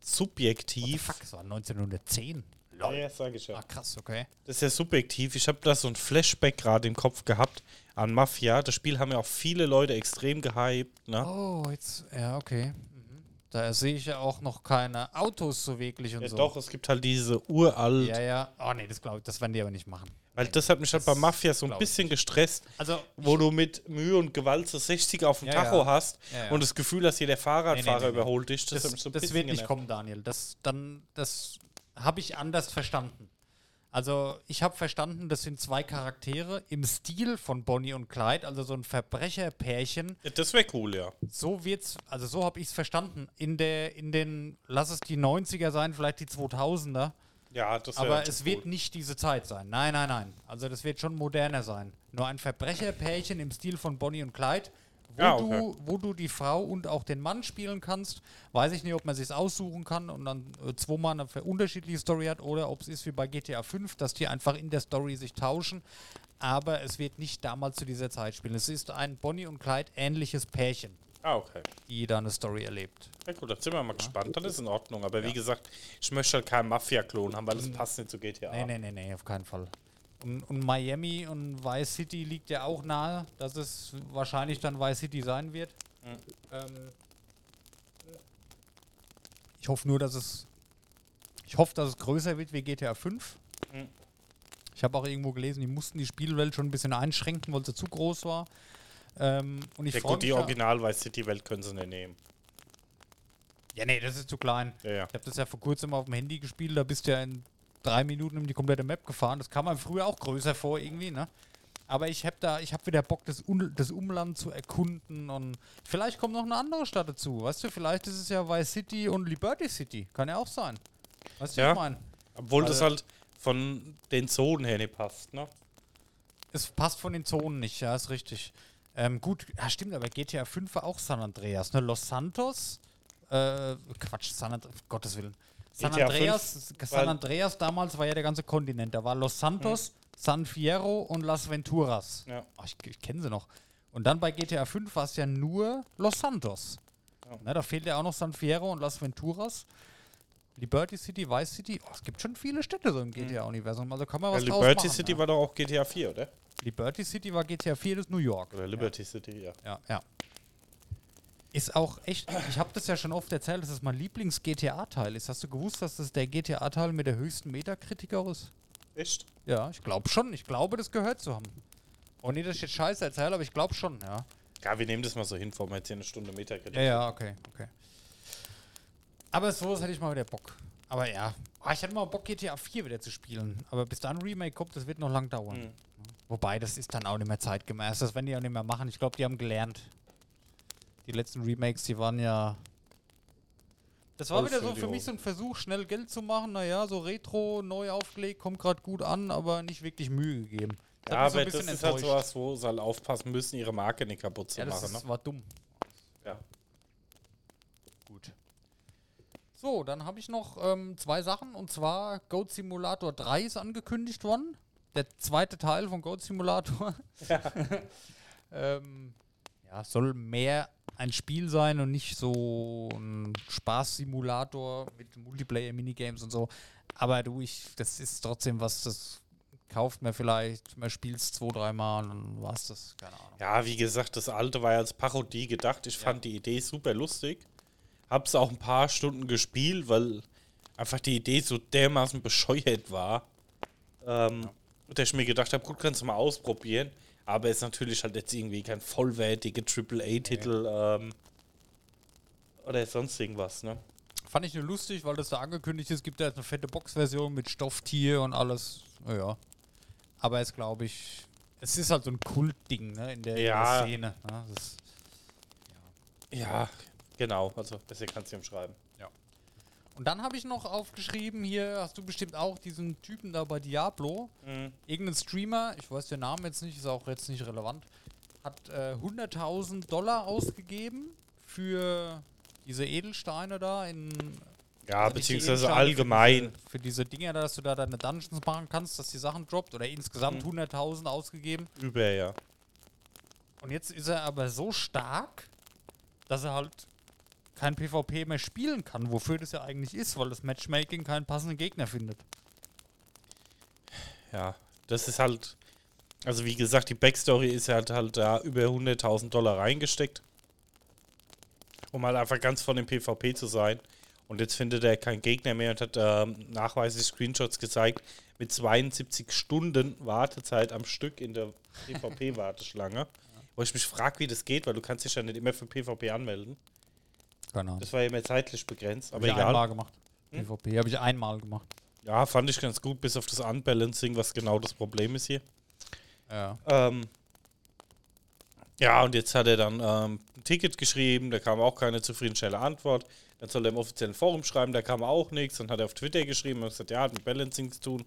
C: subjektiv.
B: Fuck, es war 1910.
C: Ja, ja, sag ich ja.
B: Ah, krass, okay.
C: Das ist ja subjektiv. Ich habe da so ein Flashback gerade im Kopf gehabt an Mafia. Das Spiel haben ja auch viele Leute extrem gehypt. Ne?
B: Oh, jetzt, ja, okay. Da sehe ich ja auch noch keine Autos so wirklich und
C: ja,
B: so.
C: Doch, es gibt halt diese uralt.
B: Ja, ja. Oh nee, das glaube ich, das werden die aber nicht machen.
C: Weil das hat mich halt bei Mafia so ein bisschen gestresst,
B: Also,
C: wo du mit Mühe und Gewalt so 60 auf dem
B: Ja,
C: Tacho
B: ja.
C: hast und das Gefühl hast, jeder Fahrradfahrer
B: Nee, nee, nee, nee.
C: überholt dich. Das,
B: das,
C: so ein
B: das
C: bisschen
B: wird nicht
C: genervt.
B: kommen, Daniel. Das, dann, das habe ich anders verstanden. Also, ich habe verstanden, das sind zwei Charaktere im Stil von Bonnie und Clyde, also so ein Verbrecherpärchen.
C: Ja, das wäre cool, ja.
B: So wird's, also so habe ich es verstanden. In der, in den, lass es die 90er sein, vielleicht die 2000er.
C: Ja, das wäre
B: Aber es wird
C: cool.
B: nicht diese Zeit sein. Nein, nein, nein. Also das wird schon moderner sein. Nur ein Verbrecherpärchen im Stil von Bonnie und Clyde, wo,
C: Ja, okay.
B: du, wo du die Frau und auch den Mann spielen kannst. Weiß ich nicht, ob man sich aussuchen kann und dann äh, zweimal eine unterschiedliche Story hat oder ob es ist wie bei GTA 5, dass die einfach in der Story sich tauschen. Aber es wird nicht damals zu dieser Zeit spielen. Es ist ein Bonnie und Clyde ähnliches Pärchen,
C: Ah, okay.
B: die da eine Story erlebt.
C: Ja gut, dann sind wir mal gespannt. Das ist in Ordnung. Aber wie gesagt, ich möchte halt keinen Mafia-Klon haben, weil das passt nicht zu GTA.
B: Nee, nee, nee, nee, auf keinen Fall. Und, und Miami und Vice City liegt ja auch nahe, dass es wahrscheinlich dann Vice City sein wird. Ähm, ich hoffe nur, dass es. Ich hoffe, dass es größer wird wie GTA 5.
C: Mhm.
B: Ich habe auch irgendwo gelesen, die mussten die Spielwelt schon ein bisschen einschränken, weil sie zu groß war. Ähm, und ich
C: Ja gut, die Original Vice City Welt können sie nicht nehmen.
B: ja, nee, das ist zu klein.
C: Ja, ja.
B: Ich habe das ja vor kurzem auf dem Handy gespielt, da bist du ja in drei Minuten um die komplette Map gefahren. Das kam man früher auch größer vor irgendwie, ne? Aber ich habe da, ich habe wieder Bock, das, Un das Umland zu erkunden und vielleicht kommt noch eine andere Stadt dazu. Weißt du, vielleicht ist es ja Vice City und Liberty City. Kann ja auch sein. Weißt du,
C: Ja.
B: ich meine?
C: Obwohl das
B: Also-
C: halt von den Zonen her nicht passt, ne?
B: Es passt von den Zonen nicht, ja, ist richtig. Ähm, gut, ja, stimmt, aber GTA 5 war auch San Andreas, ne? Los Santos, äh, Quatsch, San Andreas, Gottes Willen. San Andreas,
C: 5,
B: San Andreas damals war ja der ganze Kontinent. Da war Los Santos, San Fierro und Las Venturas.
C: Ja.
B: Ach, ich ich kenne sie noch. Und dann bei GTA 5 war es ja nur Los Santos.
C: Ja.
B: Ne, da fehlt ja auch noch San Fierro und Las Venturas. Liberty City, Vice City. Oh, es gibt schon viele Städte so im GTA-Universum. Also kann man
C: Ja,
B: was draus
C: Liberty
B: machen,
C: City
B: ja.
C: war doch auch GTA 4, oder?
B: Liberty City war GTA 4, das ist New York.
C: Oder Liberty City, ja.
B: Ja, ja. Ist auch echt, ich habe das ja schon oft erzählt, dass es mein Lieblings-GTA-Teil ist. Hast du gewusst, dass das der GTA-Teil mit der höchsten Metakritiker ist?
C: Echt?
B: Ja, ich glaube schon. Ich glaube, das gehört zu haben. Und nicht, dass ich jetzt Scheiße erzähle, aber ich glaube schon, ja.
C: Ja, wir nehmen das mal so hin, vor wir jetzt hier eine Stunde Metakritik.
B: Ja, ja, okay, okay. Aber sowas hätte ich mal wieder Bock. Aber ja, Ah, ich hätte mal Bock, GTA 4 wieder zu spielen. Aber bis dann Remake kommt, das wird noch lang dauern.
C: Mhm.
B: Wobei, das ist dann auch nicht mehr zeitgemäß. Das werden die auch nicht mehr machen. Ich glaube, die haben gelernt. Die letzten Remakes, die waren ja. Das war wieder so für mich so ein Versuch, schnell Geld zu machen. Naja, so Retro, neu aufgelegt, kommt gerade gut an, aber nicht wirklich Mühe gegeben. Das
C: Ja,
B: so
C: aber
B: ein bisschen
C: das ist halt sowas, wo sie halt aufpassen müssen, ihre Marke nicht kaputt zu
B: Ja, das
C: machen.
B: ist,
C: Ne?
B: war dumm.
C: Ja.
B: Gut. So, dann habe ich noch ähm, zwei Sachen. Und zwar Goat Simulator 3 ist angekündigt worden. Der zweite Teil von Goat Simulator. (laughs) ähm, ja, soll mehr ein Spiel sein und nicht so ein Spaßsimulator mit Multiplayer-Minigames und so. Aber du, ich, das ist trotzdem was, das kauft man vielleicht, man spielt es zwei, dreimal und dann war es das. Keine Ahnung.
C: Ja, wie gesagt, das alte war ja als Parodie gedacht. Ich fand die Idee super lustig. Hab's auch ein paar Stunden gespielt, weil einfach die Idee so dermaßen bescheuert war. Ähm, Dass ich mir gedacht habe, gut, kannst du mal ausprobieren. Aber ist natürlich halt jetzt irgendwie kein vollwertiger AAA-Titel ähm, oder sonst irgendwas, ne?
B: Fand ich nur lustig, weil das da angekündigt ist. Gibt ja jetzt eine fette Boxversion mit Stofftier und alles. Ja. Aber es glaube ich, es ist halt so ein Kultding ne, in, der, in
C: Ja.
B: der Szene. Ne? Das,
C: Ja, genau. Also, besser kannst du ihm schreiben.
B: Und dann habe ich noch aufgeschrieben, hier hast du bestimmt auch diesen Typen da bei Diablo.
C: Mhm.
B: Irgendein Streamer, ich weiß den Namen jetzt nicht, ist auch jetzt nicht relevant, hat äh, 100.000 Dollar ausgegeben für diese Edelsteine da in
C: Ja,
B: Also
C: beziehungsweise allgemein.
B: Für diese, für diese Dinger, da, dass du da deine Dungeons machen kannst, dass die Sachen droppt oder insgesamt
C: Mhm.
B: 100.000 ausgegeben.
C: Über, ja.
B: Und jetzt ist er aber so stark, dass er halt kein PvP mehr spielen kann, wofür das ja eigentlich ist, weil das Matchmaking keinen passenden Gegner findet.
C: Ja, das ist halt. Also, wie gesagt, die Backstory ist halt halt da über 100.000 Dollar reingesteckt. Um halt einfach ganz von dem PvP zu sein. Und jetzt findet er keinen Gegner mehr und hat ähm, nachweislich Screenshots gezeigt mit 72 Stunden Wartezeit am Stück in der (laughs) PvP-Warteschlange. Wo ich mich frage, wie das geht, weil du kannst dich ja nicht immer für PvP anmelden.
B: Genau.
C: Das war ja immer zeitlich begrenzt, aber
B: Habe ich
C: egal.
B: einmal gemacht.
C: Hm?
B: PvP habe ich einmal gemacht.
C: Ja, fand ich ganz gut, bis auf das Unbalancing, was genau das Problem ist hier.
B: Ja.
C: Ähm, ja, und jetzt hat er dann ähm, ein Ticket geschrieben, da kam auch keine zufriedenstellende Antwort. Dann soll er im offiziellen Forum schreiben, da kam auch nichts. Dann hat er auf Twitter geschrieben und gesagt, ja, hat mit Balancing zu tun.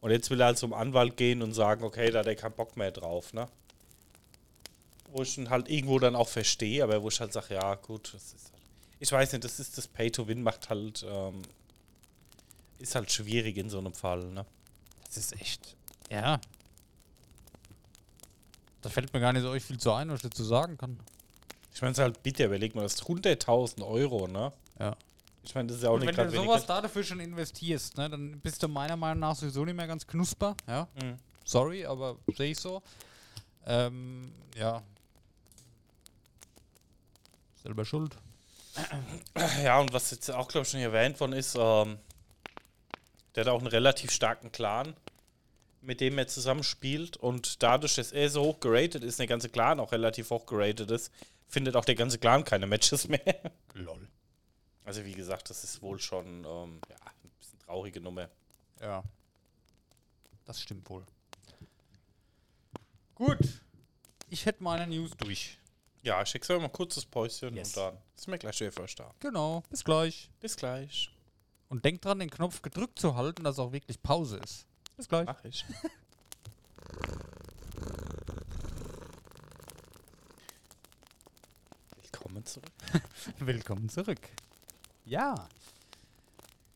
C: Und jetzt will er halt zum Anwalt gehen und sagen, okay, da hat er keinen Bock mehr drauf, ne? Wo ich ihn halt irgendwo dann auch verstehe, aber wo ich halt sage, ja, gut, das ist halt, ich weiß nicht, das ist das Pay-to-Win macht halt, ähm, ist halt schwierig in so einem Fall, ne?
B: Das ist echt. Ja. Da fällt mir gar nicht so viel zu ein, was ich dazu sagen kann.
C: Ich meine, es ist halt bitter, überleg mal, das ist 100.000 Euro, ne?
B: Ja.
C: Ich meine, das ist ja auch
B: Und
C: nicht
B: wenn du sowas da dafür schon investierst, ne, dann bist du meiner Meinung nach sowieso nicht mehr ganz knusper. Ja.
C: Mhm.
B: Sorry, aber sehe ich so. Ähm, ja. Selber schuld.
C: Ja, und was jetzt auch, glaube ich, schon erwähnt worden ist, ähm, der hat auch einen relativ starken Clan, mit dem er zusammenspielt. Und dadurch, dass er so hoch geratet ist, der ganze Clan auch relativ hoch geratet ist, findet auch der ganze Clan keine Matches mehr.
B: Lol.
C: Also, wie gesagt, das ist wohl schon ähm, ja, ein bisschen traurige Nummer.
B: Ja. Das stimmt wohl. Gut. Ich hätte meine News durch.
C: Ja, ich schicke mal kurz das Päuschen
B: Yes.
C: und dann ist mir gleich wieder für euch da.
B: Genau. Bis gleich.
C: Bis gleich.
B: Und denkt dran, den Knopf gedrückt zu halten, dass auch wirklich Pause ist. Bis gleich.
C: Mach ich. (laughs) Willkommen zurück. (laughs)
B: Willkommen zurück. Ja.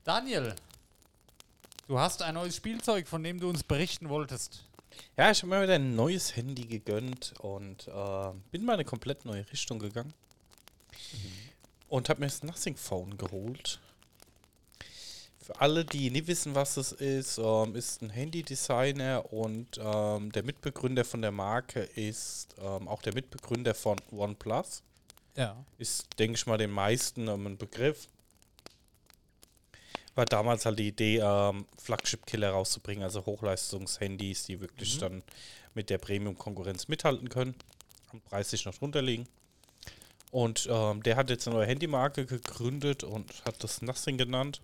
B: Daniel, du hast ein neues Spielzeug, von dem du uns berichten wolltest.
C: Ja, ich habe mir wieder ein neues Handy gegönnt und äh, bin mal in eine komplett neue Richtung gegangen. Und habe mir das Nothing Phone geholt. Für alle, die nie wissen, was es ist, ähm, ist ein Handydesigner und ähm, der Mitbegründer von der Marke ist ähm, auch der Mitbegründer von OnePlus.
B: Ja.
C: Ist, denke ich mal, den meisten ein Begriff. War damals halt die Idee, ähm, Flagship-Killer rauszubringen, also Hochleistungshandys, die wirklich dann mit der Premium-Konkurrenz mithalten können, am Preis sich noch drunter liegen. Und ähm, der hat jetzt eine neue Handymarke gegründet und hat das Nothing genannt.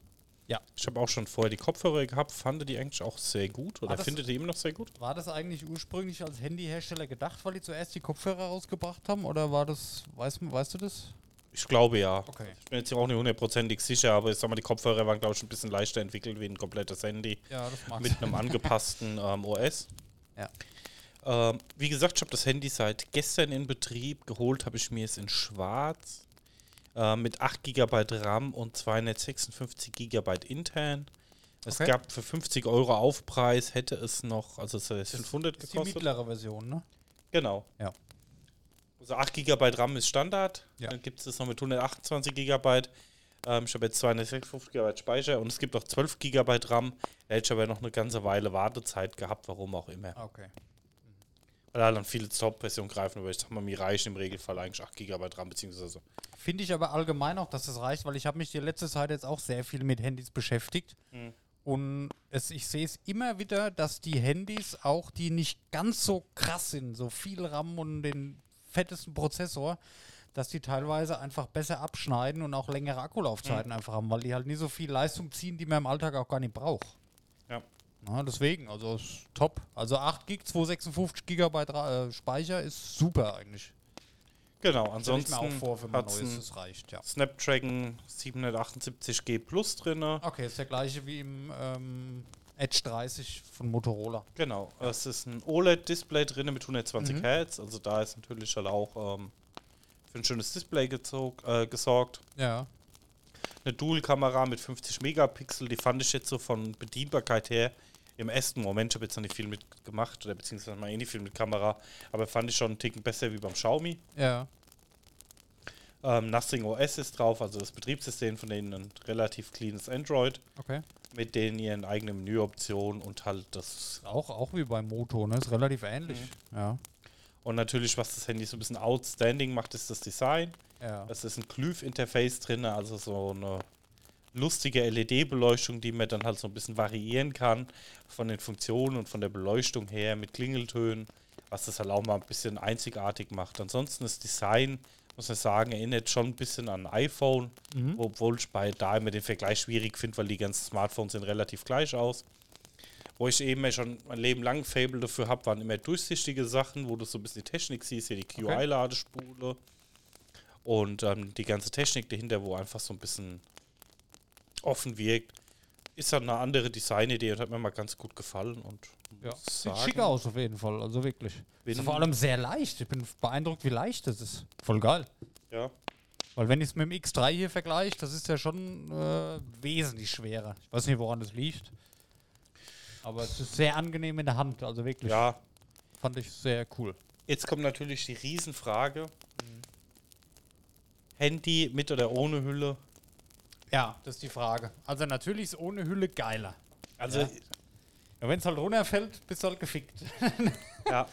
B: Ja.
C: Ich habe auch schon vorher die Kopfhörer gehabt, fand die eigentlich auch sehr gut oder
B: das-
C: findet die immer noch sehr gut.
B: War das eigentlich ursprünglich als Handyhersteller gedacht, weil die zuerst die Kopfhörer rausgebracht haben? Oder war das, weißt, weißt du das?
C: Ich glaube ja.
B: Okay.
C: Ich bin jetzt auch nicht hundertprozentig sicher, aber ich sag mal, die Kopfhörer waren, glaube ich, ein bisschen leichter entwickelt wie ein komplettes Handy.
B: Ja, das macht
C: mit einem angepassten (laughs) ähm, OS.
B: Ja.
C: Ähm, wie gesagt, ich habe das Handy seit gestern in Betrieb. Geholt habe ich mir es in schwarz äh, mit 8 GB RAM und 256 GB intern. Es
B: Okay.
C: gab für 50 Euro Aufpreis, hätte es noch, also es
B: Das
C: 500
B: ist die
C: gekostet.
B: mittlere Version, ne?
C: Genau.
B: Ja.
C: Also 8 GB RAM ist Standard.
B: Ja.
C: Dann gibt es das noch mit 128 GB. Ähm, ich habe jetzt 256 GB Speicher und es gibt auch 12 GB RAM. Da hätte ich aber noch eine ganze Weile Wartezeit gehabt, warum auch immer.
B: Ah, Okay.
C: Weil da dann viele Top-Versionen greifen, aber ich sag mal, mir reichen im Regelfall eigentlich 8 GB RAM, beziehungsweise.
B: Finde ich aber allgemein auch, dass das reicht, weil ich habe mich die letzte Zeit jetzt auch sehr viel mit Handys beschäftigt.
C: Mhm.
B: Und es, ich sehe es immer wieder, dass die Handys, auch die nicht ganz so krass sind, so viel RAM und den fettesten Prozessor, dass die teilweise einfach besser abschneiden und auch längere Akkulaufzeiten einfach haben, weil die halt nicht so viel Leistung ziehen, die man im Alltag auch gar nicht braucht.
C: Ja.
B: Ja, deswegen, also ist top. Also 8 Gig, 256 Gigabyte äh, Speicher ist super eigentlich.
C: Genau,
B: ich
C: ansonsten
B: mir auch vor, wenn man neues, das reicht, ja.
C: Snapdragon 778G Plus drin.
B: Okay, ist der gleiche wie im ähm, Edge 30 von Motorola.
C: Genau, es ist ein OLED-Display drin mit 120
B: Mhm.
C: Hertz, also da ist natürlich halt auch ähm, für ein schönes Display gezog, äh, gesorgt.
B: Ja.
C: Eine Dual-Kamera mit 50 Megapixel, die fand ich jetzt so von Bedienbarkeit her im ersten Moment, ich habe jetzt noch nicht viel mit gemacht, oder beziehungsweise mal eh nicht viel mit Kamera, aber fand ich schon einen Ticken besser wie beim Xiaomi.
B: Ja.
C: Ähm, Nothing OS ist drauf, also das Betriebssystem von denen ein relativ cleanes Android,
B: Okay.
C: mit denen ihren eigenen Menüoptionen und halt das
B: Auch, auch wie beim Moto, ne? Ist relativ ähnlich. Ja.
C: und natürlich, was das Handy so ein bisschen outstanding macht, ist das Design.
B: Ja.
C: Es ist ein Glyph-Interface drin, also so eine lustige LED-Beleuchtung, die man dann halt so ein bisschen variieren kann von den Funktionen und von der Beleuchtung her mit Klingeltönen, was das halt auch mal ein bisschen einzigartig macht. Ansonsten das Design muss ich sagen, erinnert schon ein bisschen an iPhone, obwohl ich bei da immer den Vergleich schwierig finde, weil die ganzen Smartphones sehen relativ gleich aus. Wo ich eben schon mein Leben lang Fable dafür habe, waren immer durchsichtige Sachen, wo du so ein bisschen die Technik siehst, hier die QI-Ladespule und ähm, die ganze Technik dahinter, wo einfach so ein bisschen offen wirkt. Ist halt eine andere Designidee und hat mir mal ganz gut gefallen und
B: Ja.
C: muss
B: Sieht
C: sagen,
B: schick aus auf jeden Fall, also wirklich. Ist vor allem sehr leicht. Ich bin beeindruckt, wie leicht das ist. Voll geil.
C: Ja.
B: Weil wenn ich es mit dem X3 hier vergleiche, das ist ja schon äh, wesentlich schwerer. Ich weiß nicht, woran das liegt. Aber es ist sehr angenehm in der Hand, also wirklich.
C: ja,
B: Fand ich sehr cool.
C: Jetzt kommt natürlich die Riesenfrage. Handy mit oder ohne Hülle?
B: Ja, das ist die Frage. Also natürlich ist ohne Hülle geiler.
C: Also,
B: Ja. Ja, wenn es halt runterfällt, bist du halt gefickt. (laughs)
C: ja.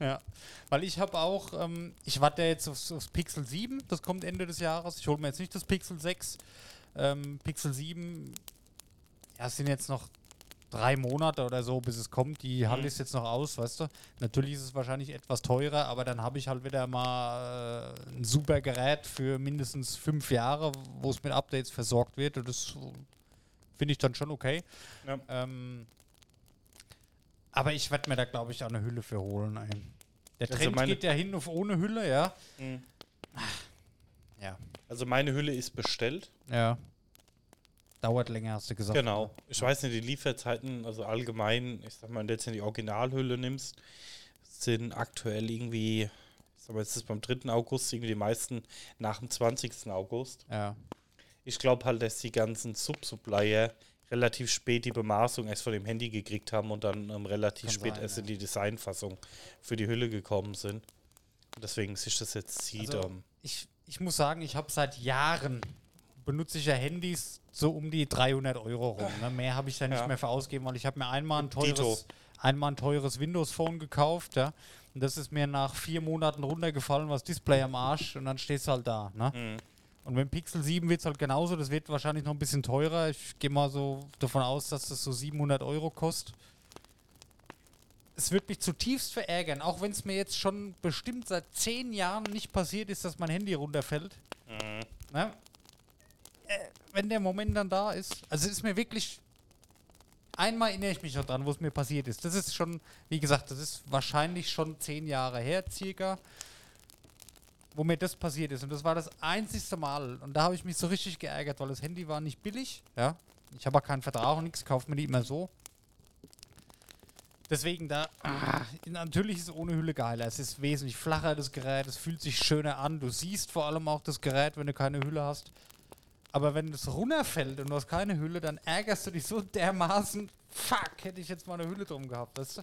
B: Ja, weil ich habe auch, ähm, ich warte jetzt aufs, aufs Pixel 7, das kommt Ende des Jahres. Ich hole mir jetzt nicht das Pixel 6. Ähm, Pixel 7, ja, es sind jetzt noch drei Monate oder so, bis es kommt. Die Halle ist jetzt noch aus, weißt du. Natürlich ist es wahrscheinlich etwas teurer, aber dann habe ich halt wieder mal äh, ein super Gerät für mindestens fünf Jahre, wo es mit Updates versorgt wird. Und das äh, finde ich dann schon okay.
C: Ja.
B: Ähm, aber ich werde mir da, glaube ich, auch eine Hülle für holen. Ey. Der
C: Also
B: Trend
C: meine-
B: geht ja hin auf ohne Hülle, ja.
C: Mhm.
B: Ja.
C: Also meine Hülle ist bestellt.
B: Ja. Dauert länger, hast du gesagt.
C: Genau. Ich weiß nicht, die Lieferzeiten, also allgemein, ich sag mal, wenn du jetzt die Originalhülle nimmst, sind aktuell irgendwie, ich sag mal, jetzt ist beim 3. August irgendwie die meisten nach dem 20. August.
B: Ja.
C: Ich glaube halt, dass die ganzen Sub-Supplier relativ spät die Bemaßung erst von dem Handy gekriegt haben und dann ähm, relativ
B: Kann
C: spät
B: sein,
C: erst
B: ja.
C: in die Designfassung für die Hülle gekommen sind. Und deswegen sich das jetzt zieht.
B: Also,
C: ähm,
B: ich, ich muss sagen, ich habe seit Jahren benutze ich ja Handys so um die 300 Euro rum. Ne? Mehr habe ich da nicht
C: Ja.
B: mehr für ausgegeben, weil ich habe mir einmal ein
C: Dito.
B: teures, einmal ein teures Windows-Phone gekauft, ja. Und das ist mir nach vier Monaten runtergefallen, was Display am Arsch und dann stehst du halt da, ne?
C: Mhm.
B: Und mit dem Pixel 7 wird es halt genauso, das wird wahrscheinlich noch ein bisschen teurer. Ich gehe mal so davon aus, dass das so 700 Euro kostet. Es wird mich zutiefst verärgern, auch wenn es mir jetzt schon bestimmt seit zehn Jahren nicht passiert ist, dass mein Handy runterfällt. Ne? Äh, wenn der Moment dann da ist, also es ist mir wirklich. Einmal erinnere ich mich noch dran, wo es mir passiert ist. Das ist schon, wie gesagt, das ist wahrscheinlich schon zehn Jahre her, circa, wo mir das passiert ist. Und das war das einzigste Mal. Und da habe ich mich so richtig geärgert, weil das Handy war nicht billig. Ja, ich habe auch keinen Vertrag und nichts, kaufe mir die immer so. Deswegen da, ah, natürlich ist es ohne Hülle geiler. Es ist wesentlich flacher, das Gerät. Es fühlt sich schöner an. Du siehst vor allem auch das Gerät, wenn du keine Hülle hast. Aber wenn es runterfällt und du hast keine Hülle, dann ärgerst du dich so dermaßen. Fuck, hätte ich jetzt mal eine Hülle drum gehabt, weißt du?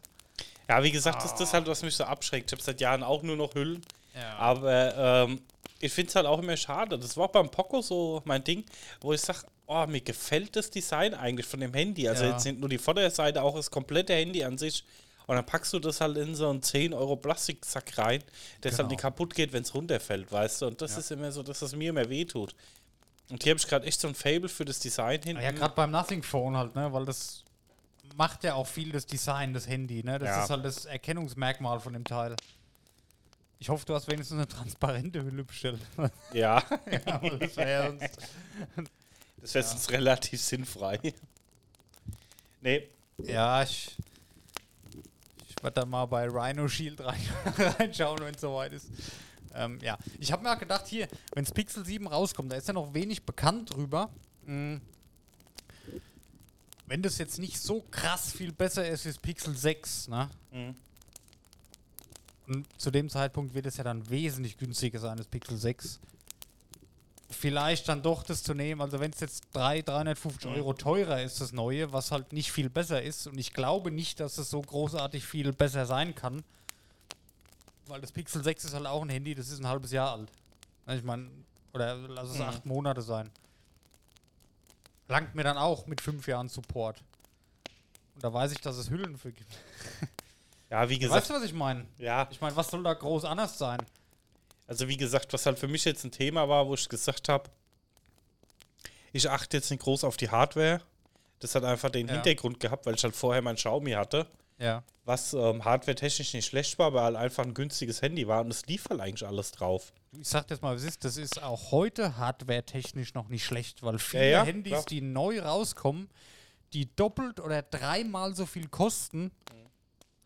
C: Ja, wie gesagt, das ist das halt, was mich so abschreckt. Ich habe seit Jahren auch nur noch Hüllen.
B: Ja.
C: Aber ähm, ich finde es halt auch immer schade. Das war auch beim Poco so mein Ding, wo ich sage, oh, mir gefällt das Design eigentlich von dem Handy. Also
B: Ja.
C: jetzt sind nur die Vorderseite, auch das komplette Handy an sich. Und dann packst du das halt in so einen 10 Euro Plastiksack rein, der halt
B: Genau.
C: nicht kaputt geht, wenn es runterfällt, weißt du. Und das
B: Ja.
C: ist immer so, dass das mir immer wehtut. Und hier habe ich gerade echt so ein Fable für das Design hinten.
B: Ja, gerade beim Nothing Phone halt, ne? Weil das macht ja auch viel das Design, das Handy, ne? Das
C: Ja.
B: ist halt das Erkennungsmerkmal von dem Teil. Ich hoffe, du hast wenigstens eine transparente Hülle bestellt. (laughs)
C: ja.
B: ja, das wäre ja sonst.
C: das wäre sonst relativ sinnfrei. nee,
B: Ja, ich. Ich werde dann mal bei Rhino Shield rein, (laughs) reinschauen, wenn es soweit ist. Ähm, ja, ich habe mir auch gedacht, hier, wenn das Pixel 7 rauskommt, da ist ja noch wenig bekannt drüber. Mm. Wenn das jetzt nicht so krass viel besser ist das Pixel 6, ne?
C: Mhm.
B: Und zu dem Zeitpunkt wird es ja dann wesentlich günstiger sein, das Pixel 6. Vielleicht dann doch das zu nehmen, also wenn es jetzt 3, 350
C: Mhm.
B: Euro teurer ist, das neue, was halt nicht viel besser ist. Und ich glaube nicht, dass es so großartig viel besser sein kann. Weil das Pixel 6 ist halt auch ein Handy, das ist ein halbes Jahr alt. Ich meine, oder lass es
C: Mhm.
B: acht Monate sein. Langt mir dann auch mit fünf Jahren Support. Und da weiß ich, dass es Hüllen für gibt. (laughs)
C: ja, wie gesagt,
B: Weißt du, was ich meine?
C: ja,
B: Ich meine, was soll da groß anders sein?
C: Also wie gesagt, was halt für mich jetzt ein Thema war, wo ich gesagt habe, ich achte jetzt nicht groß auf die Hardware. Das hat einfach den
B: Ja.
C: Hintergrund gehabt, weil ich halt vorher mein Xiaomi hatte.
B: Ja.
C: was ähm, hardware-technisch nicht schlecht war, aber halt einfach ein günstiges Handy war und es lief halt eigentlich alles drauf.
B: Ich sag jetzt mal, was ist, das ist auch heute hardware-technisch noch nicht schlecht, weil viele
C: Ja, ja,
B: Handys,
C: klar.
B: die neu rauskommen, die doppelt oder dreimal so viel kosten,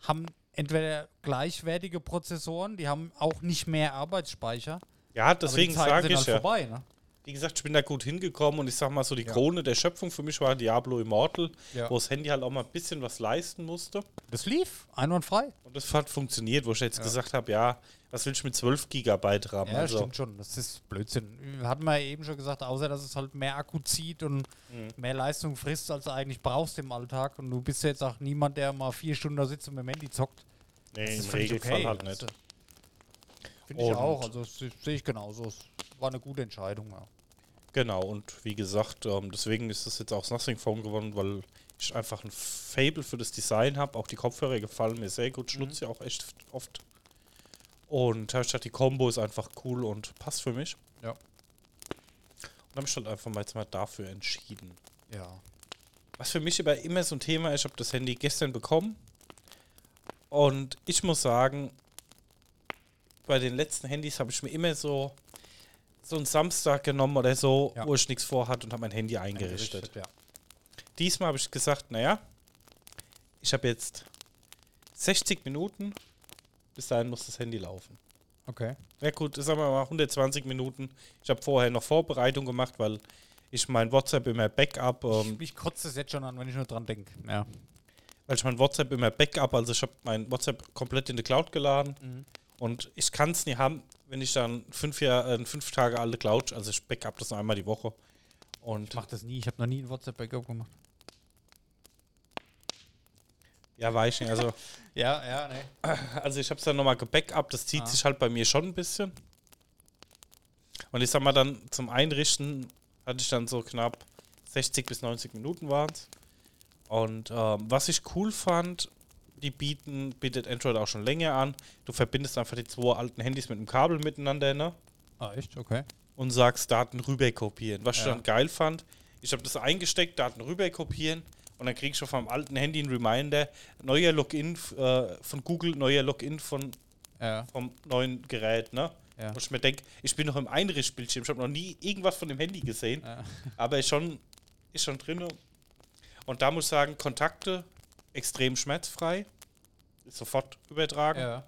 B: haben entweder gleichwertige Prozessoren, die haben auch nicht mehr Arbeitsspeicher.
C: Ja, deswegen sage ich
B: halt
C: ja.
B: vorbei, ne?
C: Wie gesagt, ich bin da gut hingekommen und ich sag mal so, die
B: Ja.
C: Krone der Schöpfung für mich war Diablo Immortal,
B: Ja.
C: wo das Handy halt auch mal ein bisschen was leisten musste.
B: Das lief einwandfrei.
C: Und das hat funktioniert, wo ich jetzt gesagt habe, ja, was will ich mit 12 Gigabyte RAM?
B: Ja,
C: also,
B: stimmt schon. Das ist Blödsinn. Hatten wir ja eben schon gesagt, außer dass es halt mehr Akku zieht und
C: Mhm.
B: mehr Leistung frisst, als du eigentlich brauchst im Alltag. Und du bist ja jetzt auch niemand, der mal vier Stunden da sitzt und mit dem Handy zockt.
C: nee,
B: Das
C: im Regelfall
B: okay.
C: halt nicht.
B: äh, Finde ich auch. Also das se- sehe ich genauso. Es war eine gute Entscheidung. Ja.
C: Genau, und wie gesagt, ähm, deswegen ist das jetzt auch das Nothing Phone geworden, weil ich einfach ein Fable für das Design habe. Auch die Kopfhörer gefallen mir sehr gut. Ich
B: Mhm.
C: nutze sie auch echt oft. Und da hab ich gedacht, die Combo ist einfach cool und passt für mich.
B: Ja.
C: Und habe ich halt einfach mal jetzt mal dafür entschieden.
B: Ja.
C: Was für mich aber immer so ein Thema ist, ich habe das Handy gestern bekommen. Und ich muss sagen, bei den letzten Handys habe ich mir immer so, so einen Samstag genommen oder so,
B: Ja.
C: wo ich nichts vorhatte und habe mein Handy eingerichtet.
B: Ja.
C: Diesmal habe ich gesagt, naja, ich habe jetzt 60 Minuten, bis dahin muss das Handy laufen.
B: Okay.
C: Ja gut, sagen wir mal 120 Minuten. Ich habe vorher noch Vorbereitung gemacht, weil ich mein WhatsApp immer Backup, ähm,
B: Mich kotzt es jetzt schon an, wenn ich nur dran denke. Ja.
C: weil ich mein WhatsApp immer Backup, also ich habe mein WhatsApp komplett in die Cloud geladen
B: Mhm.
C: und ich kann es nie haben, wenn ich dann fünf, Jahr, äh, fünf Tage alte Cloud, also ich Backup das nur einmal die Woche. Und
B: Ich mach das nie. Ich habe noch nie ein WhatsApp-Backup gemacht.
C: Ja, weiß ich nicht, also, (laughs)
B: Ja, ja, nee.
C: also ich habe es dann nochmal gebackup, das zieht
B: Ah.
C: sich halt bei mir schon ein bisschen. Und ich sag mal dann zum Einrichten hatte ich dann so knapp 60 bis 90 Minuten waren es. Und ähm, was ich cool fand, die bieten, bietet Android auch schon länger an. Du verbindest einfach die zwei alten Handys mit einem Kabel miteinander, ne?
B: Ah, echt? Okay.
C: Und sagst Daten rüber kopieren. Was ich
B: Ja.
C: dann geil fand, ich habe das eingesteckt, Daten rüber kopieren und dann kriege ich auf meinem alten Handy einen Reminder, neuer Login äh, von Google, neuer Login von
B: Ja.
C: vom neuen Gerät, ne?
B: Ja.
C: Wo ich mir denke, ich bin noch im Einrichtbildschirm, ich habe noch nie irgendwas von dem Handy gesehen,
B: Ja. (laughs)
C: aber ist schon, ist schon drin. Und da muss ich sagen, Kontakte extrem schmerzfrei, sofort übertragen.
B: ja.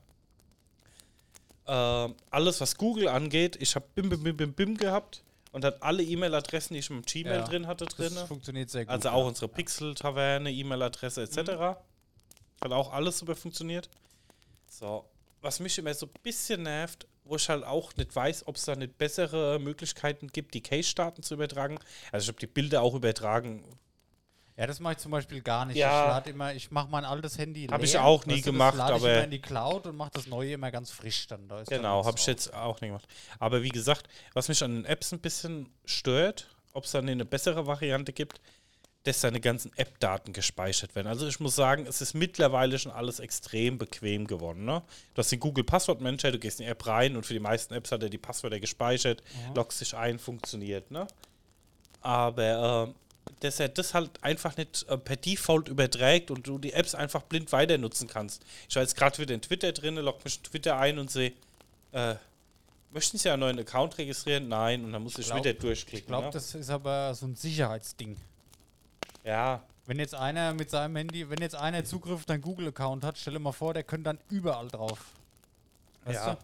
C: Ähm, alles, was Google angeht, ich habe Bim, Bim, Bim, Bim, Bim gehabt und hat alle E-Mail-Adressen, die ich im Gmail
B: Ja.
C: drin hatte, drin.
B: Das funktioniert sehr gut.
C: Also auch unsere Pixel-Taverne, E-Mail-Adresse etc.
B: Mhm.
C: Hat auch alles super funktioniert. So, was mich immer so ein bisschen nervt, wo ich halt auch nicht weiß, ob es da nicht bessere Möglichkeiten gibt, die Case-Daten zu übertragen. Also ich habe die Bilder auch übertragen.
B: Ja, das mache ich zum Beispiel gar nicht.
C: Ja.
B: Ich lade immer, ich mache mein altes Handy
C: Hab ich auch nie
B: weißt du,
C: gemacht,
B: lade ich
C: aber-
B: immer in die Cloud und mache das neue immer ganz frisch dann. Da
C: Genau, habe ich jetzt auch nicht gemacht. Aber wie gesagt, was mich an den Apps ein bisschen stört, ob es dann eine bessere Variante gibt, dass deine ganzen App-Daten gespeichert werden. Also ich muss sagen, es ist mittlerweile schon alles extrem bequem geworden. Ne? Du hast den Google Passwortmanager, du gehst in die App rein und für die meisten Apps hat er die Passwörter gespeichert, loggst dich ein, funktioniert. Ne? Aber ähm, dass er das halt einfach nicht äh, per Default überträgt und du die Apps einfach blind weiter nutzen kannst. Ich war jetzt gerade wieder in Twitter drin, log mich in Twitter ein und sehe, äh, möchten Sie einen neuen Account registrieren? Nein, und dann muss ich,
B: glaub-
C: wieder durchklicken.
B: Ich glaube,
C: ne?
B: das ist aber so ein Sicherheitsding.
C: Ja,
B: Wenn jetzt einer mit seinem Handy, wenn jetzt einer Zugriff auf deinen Google-Account hat, stell dir mal vor, der könnte dann überall drauf. Weißt
C: Ja.
B: du?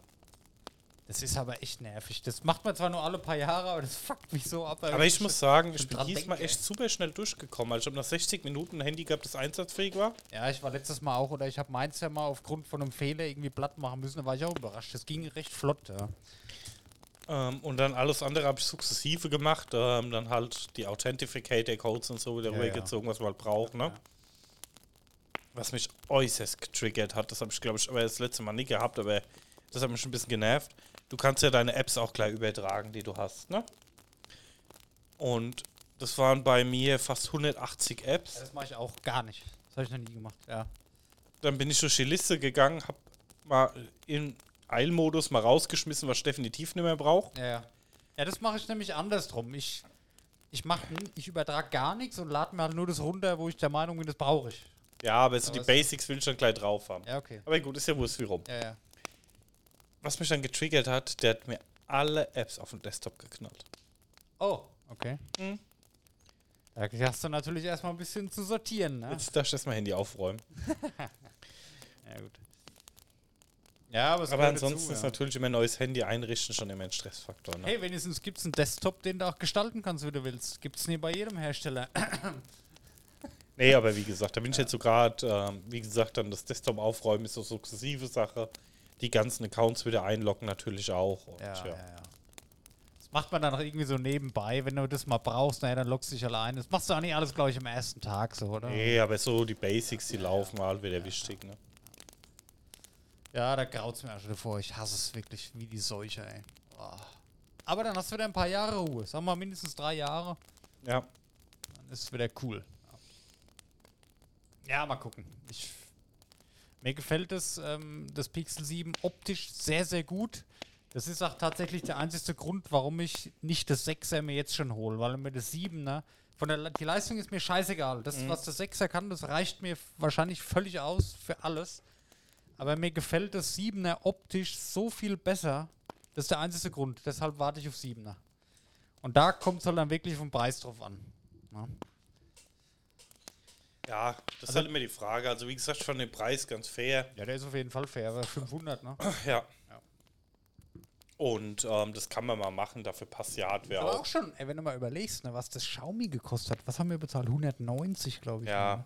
B: Das ist aber echt nervig. Das macht man zwar nur alle paar Jahre, aber das fuckt mich so ab.
C: aber ich muss sagen, ich bin diesmal
B: denke,
C: echt super schnell durchgekommen. Also ich habe nach 60 Minuten ein Handy gehabt, das einsatzfähig war.
B: Ja, ich war letztes Mal auch, oder ich habe meins ja mal aufgrund von einem Fehler irgendwie platt machen müssen, da war ich auch überrascht. Das ging recht flott, ja.
C: Ähm, und dann alles andere habe ich sukzessive gemacht. Ähm, dann halt die Authenticator-Codes und so wieder
B: Ja,
C: rübergezogen, was man halt braucht. Ne?
B: Ja.
C: Was mich äußerst getriggert hat, das habe ich glaube ich aber das letzte Mal nicht gehabt, aber das hat mich schon ein bisschen genervt. Du kannst ja deine Apps auch gleich übertragen, die du hast. Ne? Und das waren bei mir fast 180 Apps.
B: Das mache ich auch gar nicht. Das habe ich noch nie gemacht, ja.
C: Dann bin ich durch die Liste gegangen, habe mal im Eilmodus mal rausgeschmissen, was ich definitiv nicht mehr brauche.
B: Ja, ja. Ja, das mache ich nämlich andersrum. Ich, ich, mach, ich übertrage gar nichts und lade mir halt nur das runter, wo ich der Meinung bin, das brauche ich.
C: Ja, aber so die
B: es-
C: Basics will ich dann gleich drauf haben.
B: Ja, okay.
C: Aber gut, ist ja wurscht wie rum.
B: Ja, ja.
C: Was mich dann getriggert hat, der hat mir alle Apps auf den Desktop geknallt.
B: Oh, okay.
C: Mhm.
B: Da hast du natürlich erstmal ein bisschen zu sortieren, ne?
C: Jetzt darfst du erstmal Handy aufräumen. (laughs)
B: Ja, gut. Ja, aber, es
C: Aber ansonsten
B: dazu,
C: ist
B: ja.
C: natürlich immer ein neues Handy einrichten schon immer ein Stressfaktor. Ne?
B: Hey, wenigstens gibt es einen Desktop, den du auch gestalten kannst, wie du willst. Gibt es nie bei jedem Hersteller. (laughs)
C: Nee, aber wie gesagt, da bin ich jetzt so gerade, ähm, wie gesagt, dann das Desktop aufräumen ist so sukzessive Sache. Die ganzen Accounts wieder einloggen natürlich auch. Und,
B: Ja,
C: ja.
B: ja. Das macht man dann auch irgendwie so nebenbei, wenn du das mal brauchst, naja, dann loggst du dich allein. Das machst du auch nicht alles, glaube ich, am ersten Tag so, oder?
C: Nee, aber so die Basics, die laufen halt wieder wichtig. Ne?
B: Ja, da graut's mir auch schon davor. Ich hasse es wirklich wie die Seuche, ey. Boah. Aber dann hast du wieder ein paar Jahre Ruhe. Sag mal mindestens drei Jahre.
C: Ja.
B: Dann ist es wieder cool. Ja, mal gucken. Ich, mir gefällt das, ähm, das Pixel 7 optisch sehr, sehr gut. Das ist auch tatsächlich der einzige Grund, warum ich nicht das 6er mir jetzt schon hole, weil mir das 7er, von der, Le- die Leistung ist mir scheißegal. Das, was das 6er kann, das reicht mir wahrscheinlich völlig aus für alles. Aber mir gefällt das 7er optisch so viel besser. Das ist der einzige Grund. Deshalb warte ich auf 7er. Und da kommt es halt dann wirklich vom Preis drauf an. Ja.
C: Ja, das ist halt immer die Frage. Also wie gesagt, von dem Preis ganz fair.
B: Ja, der ist auf jeden Fall fair, aber 500, ne? (clears throat)
C: Ja. Und ähm, das kann man mal machen, dafür passt die Hardware
B: Aber
C: auch.
B: auch schon, ey, wenn du mal überlegst, ne, was das Xiaomi gekostet hat. Was haben wir bezahlt? 190, glaube ich.
C: Ja.
B: Ne?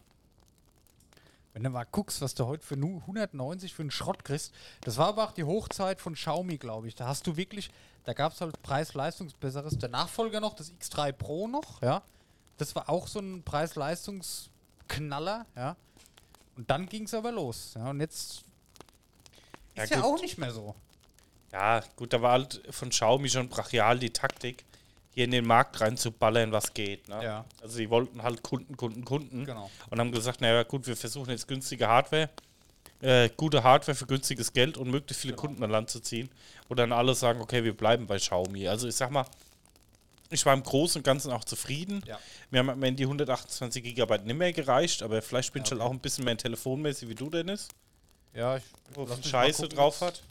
B: Wenn du mal guckst, was du heute für nu 190 für einen Schrott kriegst. Das war aber auch die Hochzeit von Xiaomi, glaube ich. Da hast du wirklich, da gab es halt Preis-Leistungs-Besseres. Der Nachfolger noch, das X3 Pro noch, ja. Das war auch so ein Preis-Leistungs-Knaller, ja. Und dann ging es aber los. Ja, und jetzt
C: Ja,
B: ist ja,
C: gut.
B: auch nicht mehr so.
C: Ja, gut, da war halt von Xiaomi schon brachial die Taktik, hier in den Markt reinzuballern, was geht. Ne?
B: Ja.
C: Also die wollten halt Kunden, Kunden, Kunden.
B: Genau.
C: Und haben gesagt, naja gut, wir versuchen jetzt günstige Hardware, äh, gute Hardware für günstiges Geld und möglichst viele
B: Genau.
C: Kunden an Land zu ziehen. Wo dann alle sagen, okay, wir bleiben bei Xiaomi. Also ich sag mal, ich war im Großen und Ganzen auch zufrieden.
B: Ja.
C: Mir haben am Ende die 128 Gigabyte nicht mehr gereicht, aber vielleicht bin ich halt auch ein bisschen mehr telefonmäßig wie du, Dennis,
B: Ja, ich
C: wo viel
B: mal
C: Scheiße
B: gucken,
C: drauf hat.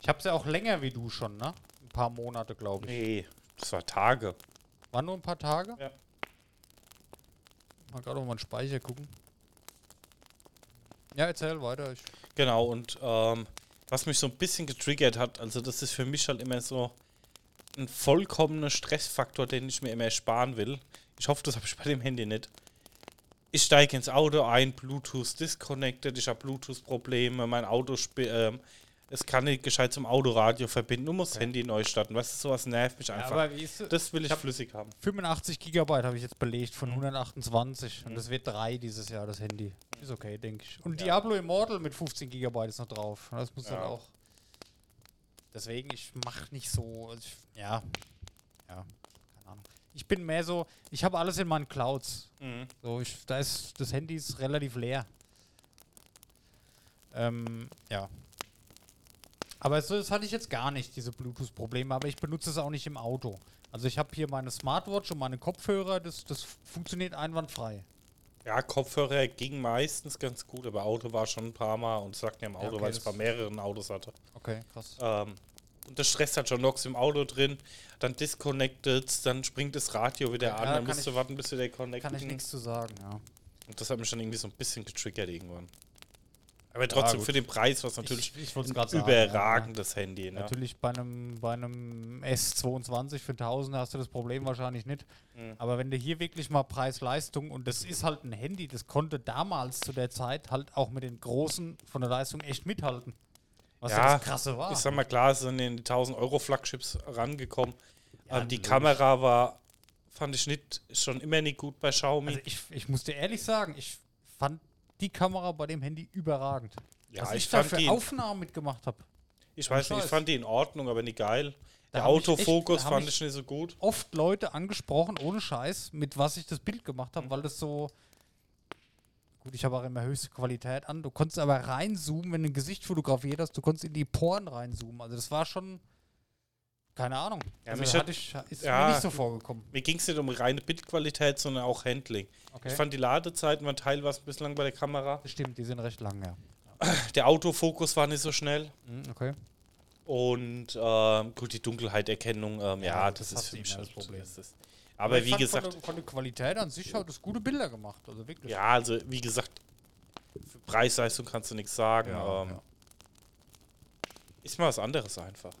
B: Ich hab's ja auch länger wie du schon, ne? Ein paar Monate, glaube ich.
C: Nee, das war Tage.
B: War nur ein paar Tage?
C: Ja.
B: Mal gerade auf meinen Speicher gucken. Ja, erzähl weiter. Ich,
C: Genau, und ähm, was mich so ein bisschen getriggert hat, also das ist für mich halt immer so ein vollkommener Stressfaktor, den ich mir immer ersparen will. Ich hoffe, das habe ich bei dem Handy nicht. Ich steige ins Auto ein, Bluetooth disconnected, ich habe Bluetooth-Probleme, mein Auto ähm, es kann nicht gescheit zum Autoradio verbinden, du musst das Handy neu starten. Weißt du, sowas nervt mich
B: ja,
C: einfach.
B: aber wie ist das?
C: das will ich
B: hab-
C: flüssig haben.
B: 85 Gigabyte habe ich jetzt belegt
C: Mhm.
B: von 128 und das wird 3 dieses Jahr, das Handy. Ist okay, denke ich. Und
C: Ja.
B: Diablo Immortal mit 15 Gigabyte ist noch drauf. Das muss
C: Ja.
B: halt auch. Deswegen, ich mache nicht so. Ich, ja. Ja. Keine Ahnung. Ich bin mehr so, ich habe alles in meinen Clouds.
C: Mhm.
B: So, ich, da ist das Handy ist relativ leer. Ähm, ja. Aber so, das hatte ich jetzt gar nicht, diese Bluetooth-Probleme, aber ich benutze es auch nicht im Auto. Also ich habe hier meine Smartwatch und meine Kopfhörer, das, das funktioniert einwandfrei.
C: Ja, Kopfhörer ging meistens ganz gut, aber Auto war schon ein paar Mal und sagt mir im Auto,
B: okay,
C: weil ich bei mehreren Autos hatte.
B: Okay, krass.
C: Ähm, und das stresst halt schon Nox im Auto drin, dann disconnected, dann springt das Radio wieder
B: Ja,
C: an,
B: da
C: dann musst du
B: ich-
C: warten, bis wieder connected.
B: Kann ich nichts zu sagen, ja.
C: Und das hat mich schon irgendwie so ein bisschen getriggert irgendwann. Aber trotzdem
B: gut.
C: für den Preis, was natürlich
B: ich, ich
C: ein
B: sagen. ja,
C: überragendes Handy.
B: Ja.
C: Ne?
B: Natürlich bei einem, bei einem S22 für 1000 hast du das Problem wahrscheinlich nicht.
C: Mhm.
B: Aber wenn du hier wirklich mal Preis-Leistung und das ist halt ein Handy, das konnte damals zu der Zeit halt auch mit den großen von der Leistung echt mithalten. Was ja,
C: Ja,
B: das krasse war.
C: Ich sag mal, klar, es sind in die 1000 Euro Flagships rangekommen.
B: Ja,
C: ähm, die
B: logisch.
C: Kamera war, fand ich nicht, schon immer nicht gut bei Xiaomi.
B: Also ich, ich muss dir ehrlich sagen, ich fand die Kamera bei dem Handy überragend.
C: Ja,
B: Was
C: ich
B: ich, da für Aufnahmen mitgemacht habe.
C: ich weiß nicht, ich fand die in Ordnung, aber nicht geil.
B: Da
C: Der
B: echt-
C: Autofokus
B: hab
C: fand
B: ich-
C: ich nicht so gut.
B: Oft Leute angesprochen, ohne Scheiß, mit was ich das Bild gemacht
C: Mhm.
B: habe, weil das so. Gut, ich habe auch immer höchste Qualität an. Du konntest aber reinzoomen, wenn du ein Gesicht fotografiert hast, du konntest in die Poren reinzoomen. Also das war schon. Keine Ahnung.
C: Ja,
B: also
C: mich hat-
B: ich, ist
C: ja.
B: mir nicht so vorgekommen.
C: Mir ging es nicht um reine Bildqualität, sondern auch Handling.
B: Okay.
C: Ich fand die Ladezeiten waren teilweise ein bisschen lang bei der Kamera.
B: Das stimmt, die sind recht lang, ja. (clears throat)
C: Der Autofokus war nicht so schnell.
B: Mhm, okay.
C: Und ähm, gut, die Dunkelheiterkennung, ähm, ja,
B: Ja,
C: das,
B: das
C: ist für mich
B: das Problem.
C: das ist- Aber
B: ich
C: wie gesagt,
B: Von der, von der Qualität an sich hat es gute Bilder gemacht. Also wirklich.
C: ja, also wie gesagt, für Preis-Leistung kannst du nichts sagen.
B: Ja,
C: ähm,
B: ja.
C: Ist mal was anderes einfach.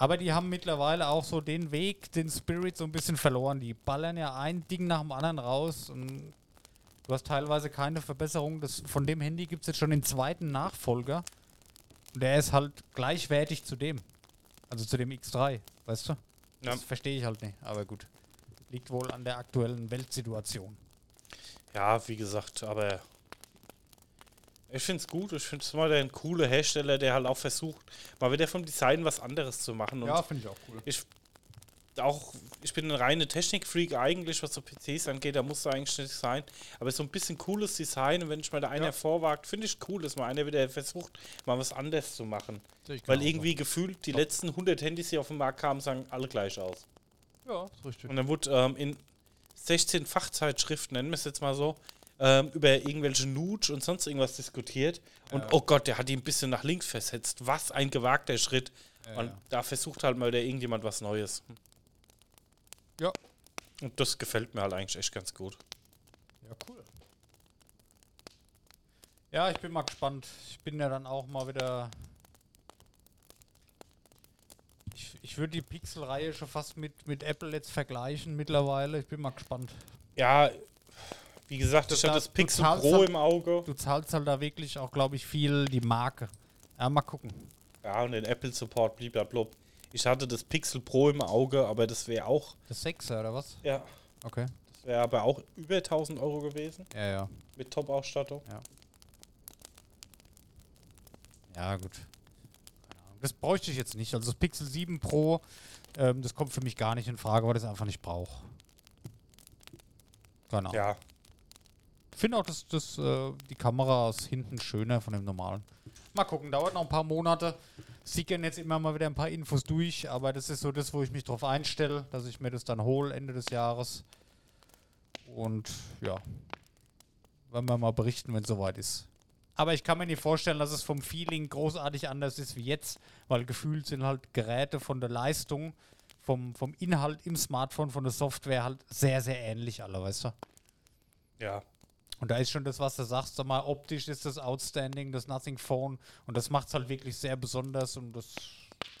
B: Aber die haben mittlerweile auch so den Weg, den Spirit so ein bisschen verloren. Die ballern ja ein Ding nach dem anderen raus und du hast teilweise keine Verbesserung. Das, von dem Handy gibt es jetzt schon den zweiten Nachfolger. Und der ist halt gleichwertig zu dem. Also zu dem X3, weißt du?
C: Ja.
B: Das verstehe ich halt nicht, aber gut. Liegt wohl an der aktuellen Weltsituation.
C: Ja, wie gesagt, aber ich finde es gut. Ich finde es mal ein cooler Hersteller, der halt auch versucht, mal wieder vom Design was anderes zu machen. Und
B: finde ich auch cool.
C: ich auch, ich bin ein reiner Technikfreak eigentlich, was so PCs angeht, da muss da eigentlich nicht sein. Aber so ein bisschen cooles Design und wenn ich mal da einer
B: Ja.
C: vorwagt, finde ich cool, dass mal einer wieder versucht, mal was anderes zu machen. Weil irgendwie gefühlt die
B: Ja.
C: letzten 100 Handys, die auf den Markt kamen, sahen alle gleich aus.
B: Ja, ist richtig.
C: Und dann wurde ähm, in 16 Fachzeitschriften, nennen wir es jetzt mal so, ähm, über irgendwelche Nutsch und sonst irgendwas diskutiert. Und
B: Ja.
C: oh Gott, der hat ihn ein bisschen nach links versetzt. Was ein gewagter Schritt.
B: Ja,
C: und da versucht halt mal wieder irgendjemand was Neues.
B: Ja.
C: Und das gefällt mir halt eigentlich echt ganz gut.
B: Ja, cool. Ja, ich bin mal gespannt. Ich bin ja dann auch mal wieder. Ich, ich würde die Pixel-Reihe schon fast mit, mit Apple jetzt vergleichen mittlerweile. Ich bin mal gespannt.
C: Ja, wie gesagt, ich habe das Pixel Pro
B: halt-
C: im Auge.
B: Du zahlst halt da wirklich auch, glaube ich, viel die Marke. Ja, mal gucken.
C: Ja, und den Apple Support, blablabla. Ich hatte das Pixel Pro im Auge, aber das wäre auch,
B: Das 6er oder was?
C: ja,
B: Okay.
C: das wäre aber auch über 1000 Euro gewesen
B: Ja, ja.
C: mit Top-Ausstattung.
B: Ja, gut. Keine Ahnung. Das bräuchte ich jetzt nicht. Also das Pixel 7 Pro, ähm, das kommt für mich gar nicht in Frage, weil ich es einfach nicht brauche. Genau.
C: Ja,
B: finde auch, dass das, äh, die Kamera ist hinten schöner von dem normalen. Mal gucken, dauert noch ein paar Monate. Sickern jetzt immer mal wieder ein paar Infos durch, aber das ist so das, wo ich mich drauf einstelle, dass ich mir das dann hole Ende des Jahres. Und ja, werden wir mal berichten, wenn es soweit ist. Aber ich kann mir nicht vorstellen, dass es vom Feeling großartig anders ist wie jetzt, weil gefühlt sind halt Geräte von der Leistung, vom, vom Inhalt im Smartphone, von der Software halt sehr, sehr ähnlich alle, weißt du?
C: ja.
B: Und da ist schon das, was du sagst, sag mal, optisch ist das outstanding, das Nothing Phone. Und das macht es halt wirklich sehr besonders und das,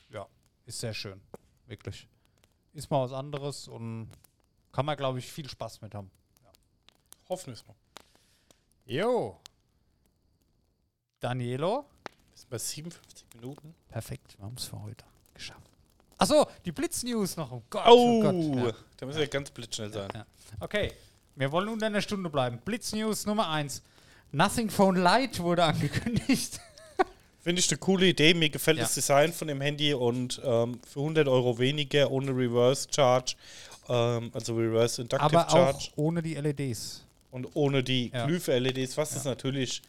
B: ja, ist sehr schön. Wirklich. Ist mal was anderes und kann man, glaube ich, viel Spaß mit haben.
C: Hoffen wir es mal.
B: Jo. Danielo.
C: Ist bei 57 Minuten.
B: Perfekt, wir haben es für heute geschafft. Achso, die Blitz-News noch. Oh Gott,
C: Oh,
B: Gott.
C: da müssen wir ganz blitzschnell sein.
B: Ja. Okay, wir wollen unter einer Stunde bleiben. Blitz-News Nummer 1. Nothing Phone Lite wurde angekündigt. (laughs)
C: Finde ich eine coole Idee. Mir gefällt
B: Ja.
C: das Design von dem Handy und ähm, für 100 Euro weniger ohne Reverse Charge, ähm, also Reverse Inductive
B: Aber auch
C: Charge
B: ohne die LEDs.
C: und ohne die
B: Ja.
C: Glyph-LEDs, was das natürlich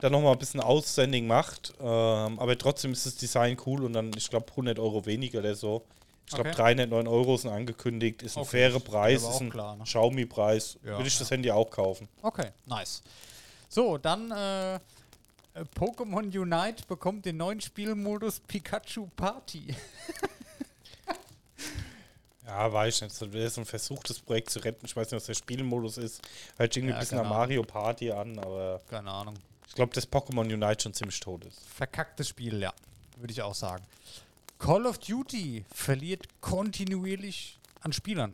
C: dann nochmal ein bisschen outstanding macht. Ähm, aber trotzdem ist das Design cool und dann, ich glaube, 100 Euro weniger oder so. Ich glaube,
B: Okay.
C: 309 Euro sind angekündigt, ist ein
B: Okay,
C: fairer
B: das ist
C: Preis, ist ein
B: klar, ne?
C: Xiaomi-Preis.
B: Ja,
C: Würde ich das
B: ja.
C: Handy auch kaufen.
B: Okay, nice. So, dann äh, Pokémon Unite bekommt den neuen Spielmodus Pikachu Party. (laughs)
C: Ja, weiß ich nicht. Das wäre so ein Versuch, das Projekt zu retten. Ich weiß nicht, was der Spielmodus ist. Sich irgendwie
B: Ja,
C: ein bisschen nach
B: keine
C: Mario Party an, aber
B: Keine Ahnung.
C: ich glaube, dass Pokémon Unite schon ziemlich tot ist.
B: Verkacktes Spiel, ja. Würde ich auch sagen. Call of Duty verliert kontinuierlich an Spielern.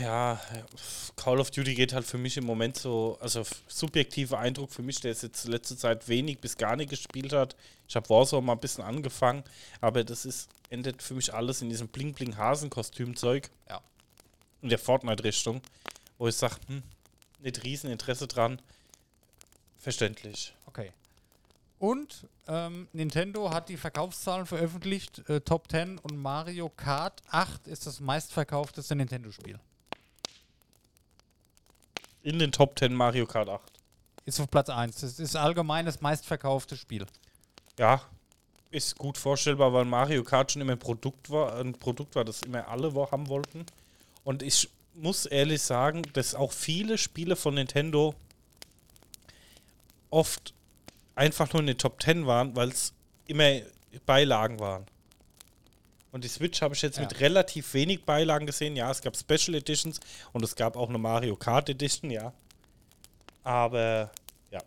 C: Ja, Call of Duty geht halt für mich im Moment so, also subjektiver Eindruck für mich, der es jetzt letzte Zeit wenig bis gar nicht gespielt hat. Ich habe Warzone mal ein bisschen angefangen, aber das ist, endet für mich alles in diesem Bling-Bling-Hasen-Kostüm-Zeug.
B: Ja.
C: In der Fortnite-Richtung, wo ich sage, hm, nicht riesen Interesse dran. Verständlich.
B: Okay. Und ähm, Nintendo hat die Verkaufszahlen veröffentlicht. Äh, Top 10 und Mario Kart 8 ist das meistverkaufteste Nintendo-Spiel.
C: In den Top 10 Mario Kart 8.
B: Ist auf Platz 1. Das ist allgemein das meistverkaufte Spiel.
C: Ja, Ist gut vorstellbar, weil Mario Kart schon immer ein Produkt war, ein Produkt war, das immer alle haben wollten. Und ich muss ehrlich sagen, dass auch viele Spiele von Nintendo oft einfach nur in den Top 10 waren, weil es immer Beilagen waren. Und die Switch habe ich jetzt
B: Ja.
C: mit relativ wenig Beilagen gesehen. Ja, es gab Special Editions und es gab auch eine Mario Kart Edition, ja. Aber ja,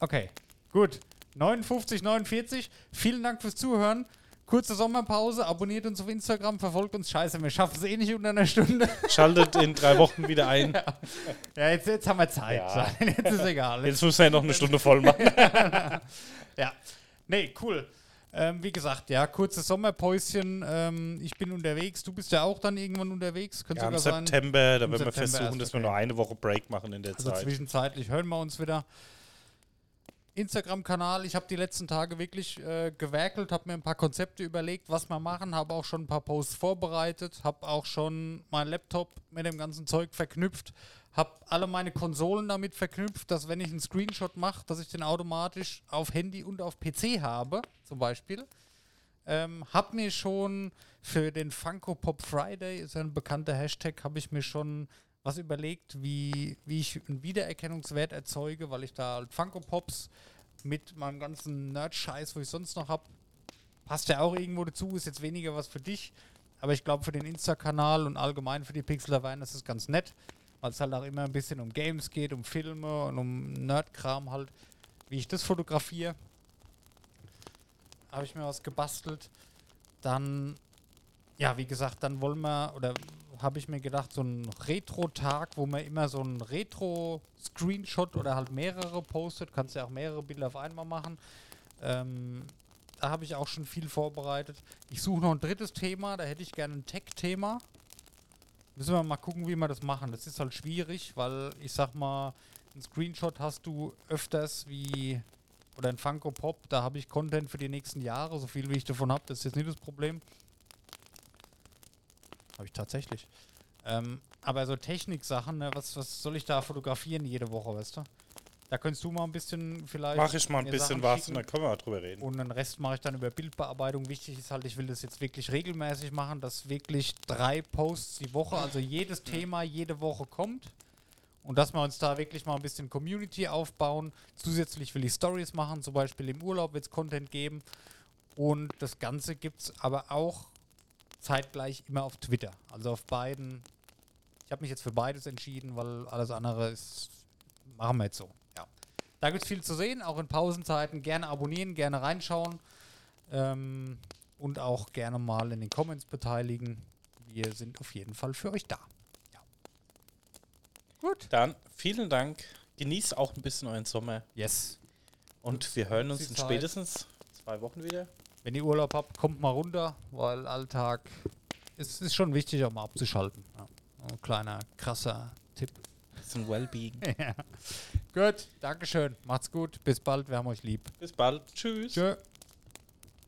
B: Okay, gut. 59, 49. Vielen Dank fürs Zuhören. Kurze Sommerpause. Abonniert uns auf Instagram, verfolgt uns. Scheiße, wir schaffen es eh nicht unter einer Stunde.
C: schaltet in drei Wochen wieder (laughs) ein.
B: Ja, jetzt, jetzt haben wir Zeit.
C: Ja. (laughs)
B: Jetzt ist egal.
C: Jetzt müssen wir ja noch eine Stunde voll machen. (laughs)
B: Ja. Nee, cool. Ähm, wie gesagt, ja, kurzes Sommerpäuschen. Ähm, ich bin unterwegs. Du bist ja auch dann irgendwann unterwegs. Könnte
C: Ja, Im
B: sogar sein.
C: September, da werden wir
B: September
C: versuchen, dass wir nur eine Woche Break machen in der
B: Also
C: Zeit.
B: zwischenzeitlich hören wir uns wieder. Instagram-Kanal. Ich habe die letzten Tage wirklich äh, gewerkelt, habe mir ein paar Konzepte überlegt, was wir machen, habe auch schon ein paar Posts vorbereitet, habe auch schon meinen Laptop mit dem ganzen Zeug verknüpft, habe alle meine Konsolen damit verknüpft, dass wenn ich einen Screenshot mache, dass ich den automatisch auf Handy und auf PC habe, zum Beispiel. Ähm, hab mir schon für den Funko Pop Friday, ist ein bekannter Hashtag, habe ich mir schon was überlegt, wie, wie ich einen Wiedererkennungswert erzeuge, weil ich da halt Funko Pops mit meinem ganzen Nerd-Scheiß, wo ich sonst noch habe, passt ja auch irgendwo dazu, ist jetzt weniger was für dich, aber ich glaube für den Insta-Kanal und allgemein für die Pixel Wein ist es ganz nett, weil es halt auch immer ein bisschen um Games geht, um Filme und um Nerd-Kram halt, wie ich das fotografiere. Habe ich mir was gebastelt. Dann, ja, wie gesagt, dann wollen wir, oder habe ich mir gedacht, so ein Retro-Tag, wo man immer so ein Retro-Screenshot oder halt mehrere postet. Kannst ja auch mehrere Bilder auf einmal machen. Ähm, da habe ich auch schon viel vorbereitet. Ich suche noch ein drittes Thema, da hätte ich gerne ein Tech-Thema. Müssen wir mal gucken, wie wir das machen. Das ist halt schwierig, weil ich sag mal, ein Screenshot hast du öfters wie oder ein Funko Pop, da habe ich Content für die nächsten Jahre, so viel wie ich davon habe, das ist jetzt nicht das Problem. Habe ich tatsächlich. Ähm, aber so Technik-Sachen, ne, was, was soll ich da fotografieren jede Woche, weißt du? Da könntest du mal ein bisschen vielleicht.
C: Mach ich mal ein bisschen
B: Sachen
C: was
B: schicken.
C: und dann können wir drüber reden.
B: Und den Rest mache ich dann über Bildbearbeitung. Wichtig ist halt, ich will das jetzt wirklich regelmäßig machen, dass wirklich drei Posts die Woche, also jedes Thema jede Woche kommt. Und dass wir uns da wirklich mal ein bisschen Community aufbauen. Zusätzlich will ich Stories machen, zum Beispiel im Urlaub wird es Content geben. Und das Ganze gibt es aber auch zeitgleich immer auf Twitter. Also auf beiden. Ich habe mich jetzt für beides entschieden, weil alles andere ist. Machen wir jetzt so. Ja. Da gibt es viel zu sehen, auch in Pausenzeiten. Gerne abonnieren, gerne reinschauen. Ähm, und auch gerne mal in den Comments beteiligen. Wir sind auf jeden Fall für euch da. Ja. Gut.
C: Dann vielen Dank. Genießt auch ein bisschen euren Sommer.
B: Yes.
C: Und wir hören uns in spätestens zwei Wochen wieder.
B: Wenn ihr Urlaub habt, kommt mal runter, weil Alltag ist, ist schon wichtig, auch mal abzuschalten. Ja. Ein kleiner, krasser Tipp.
C: Bisschen Wellbeing. (laughs)
B: Gut, Dankeschön. Macht's gut. Bis bald. Wir haben euch lieb.
C: Bis bald. Tschüss.
B: Tschö.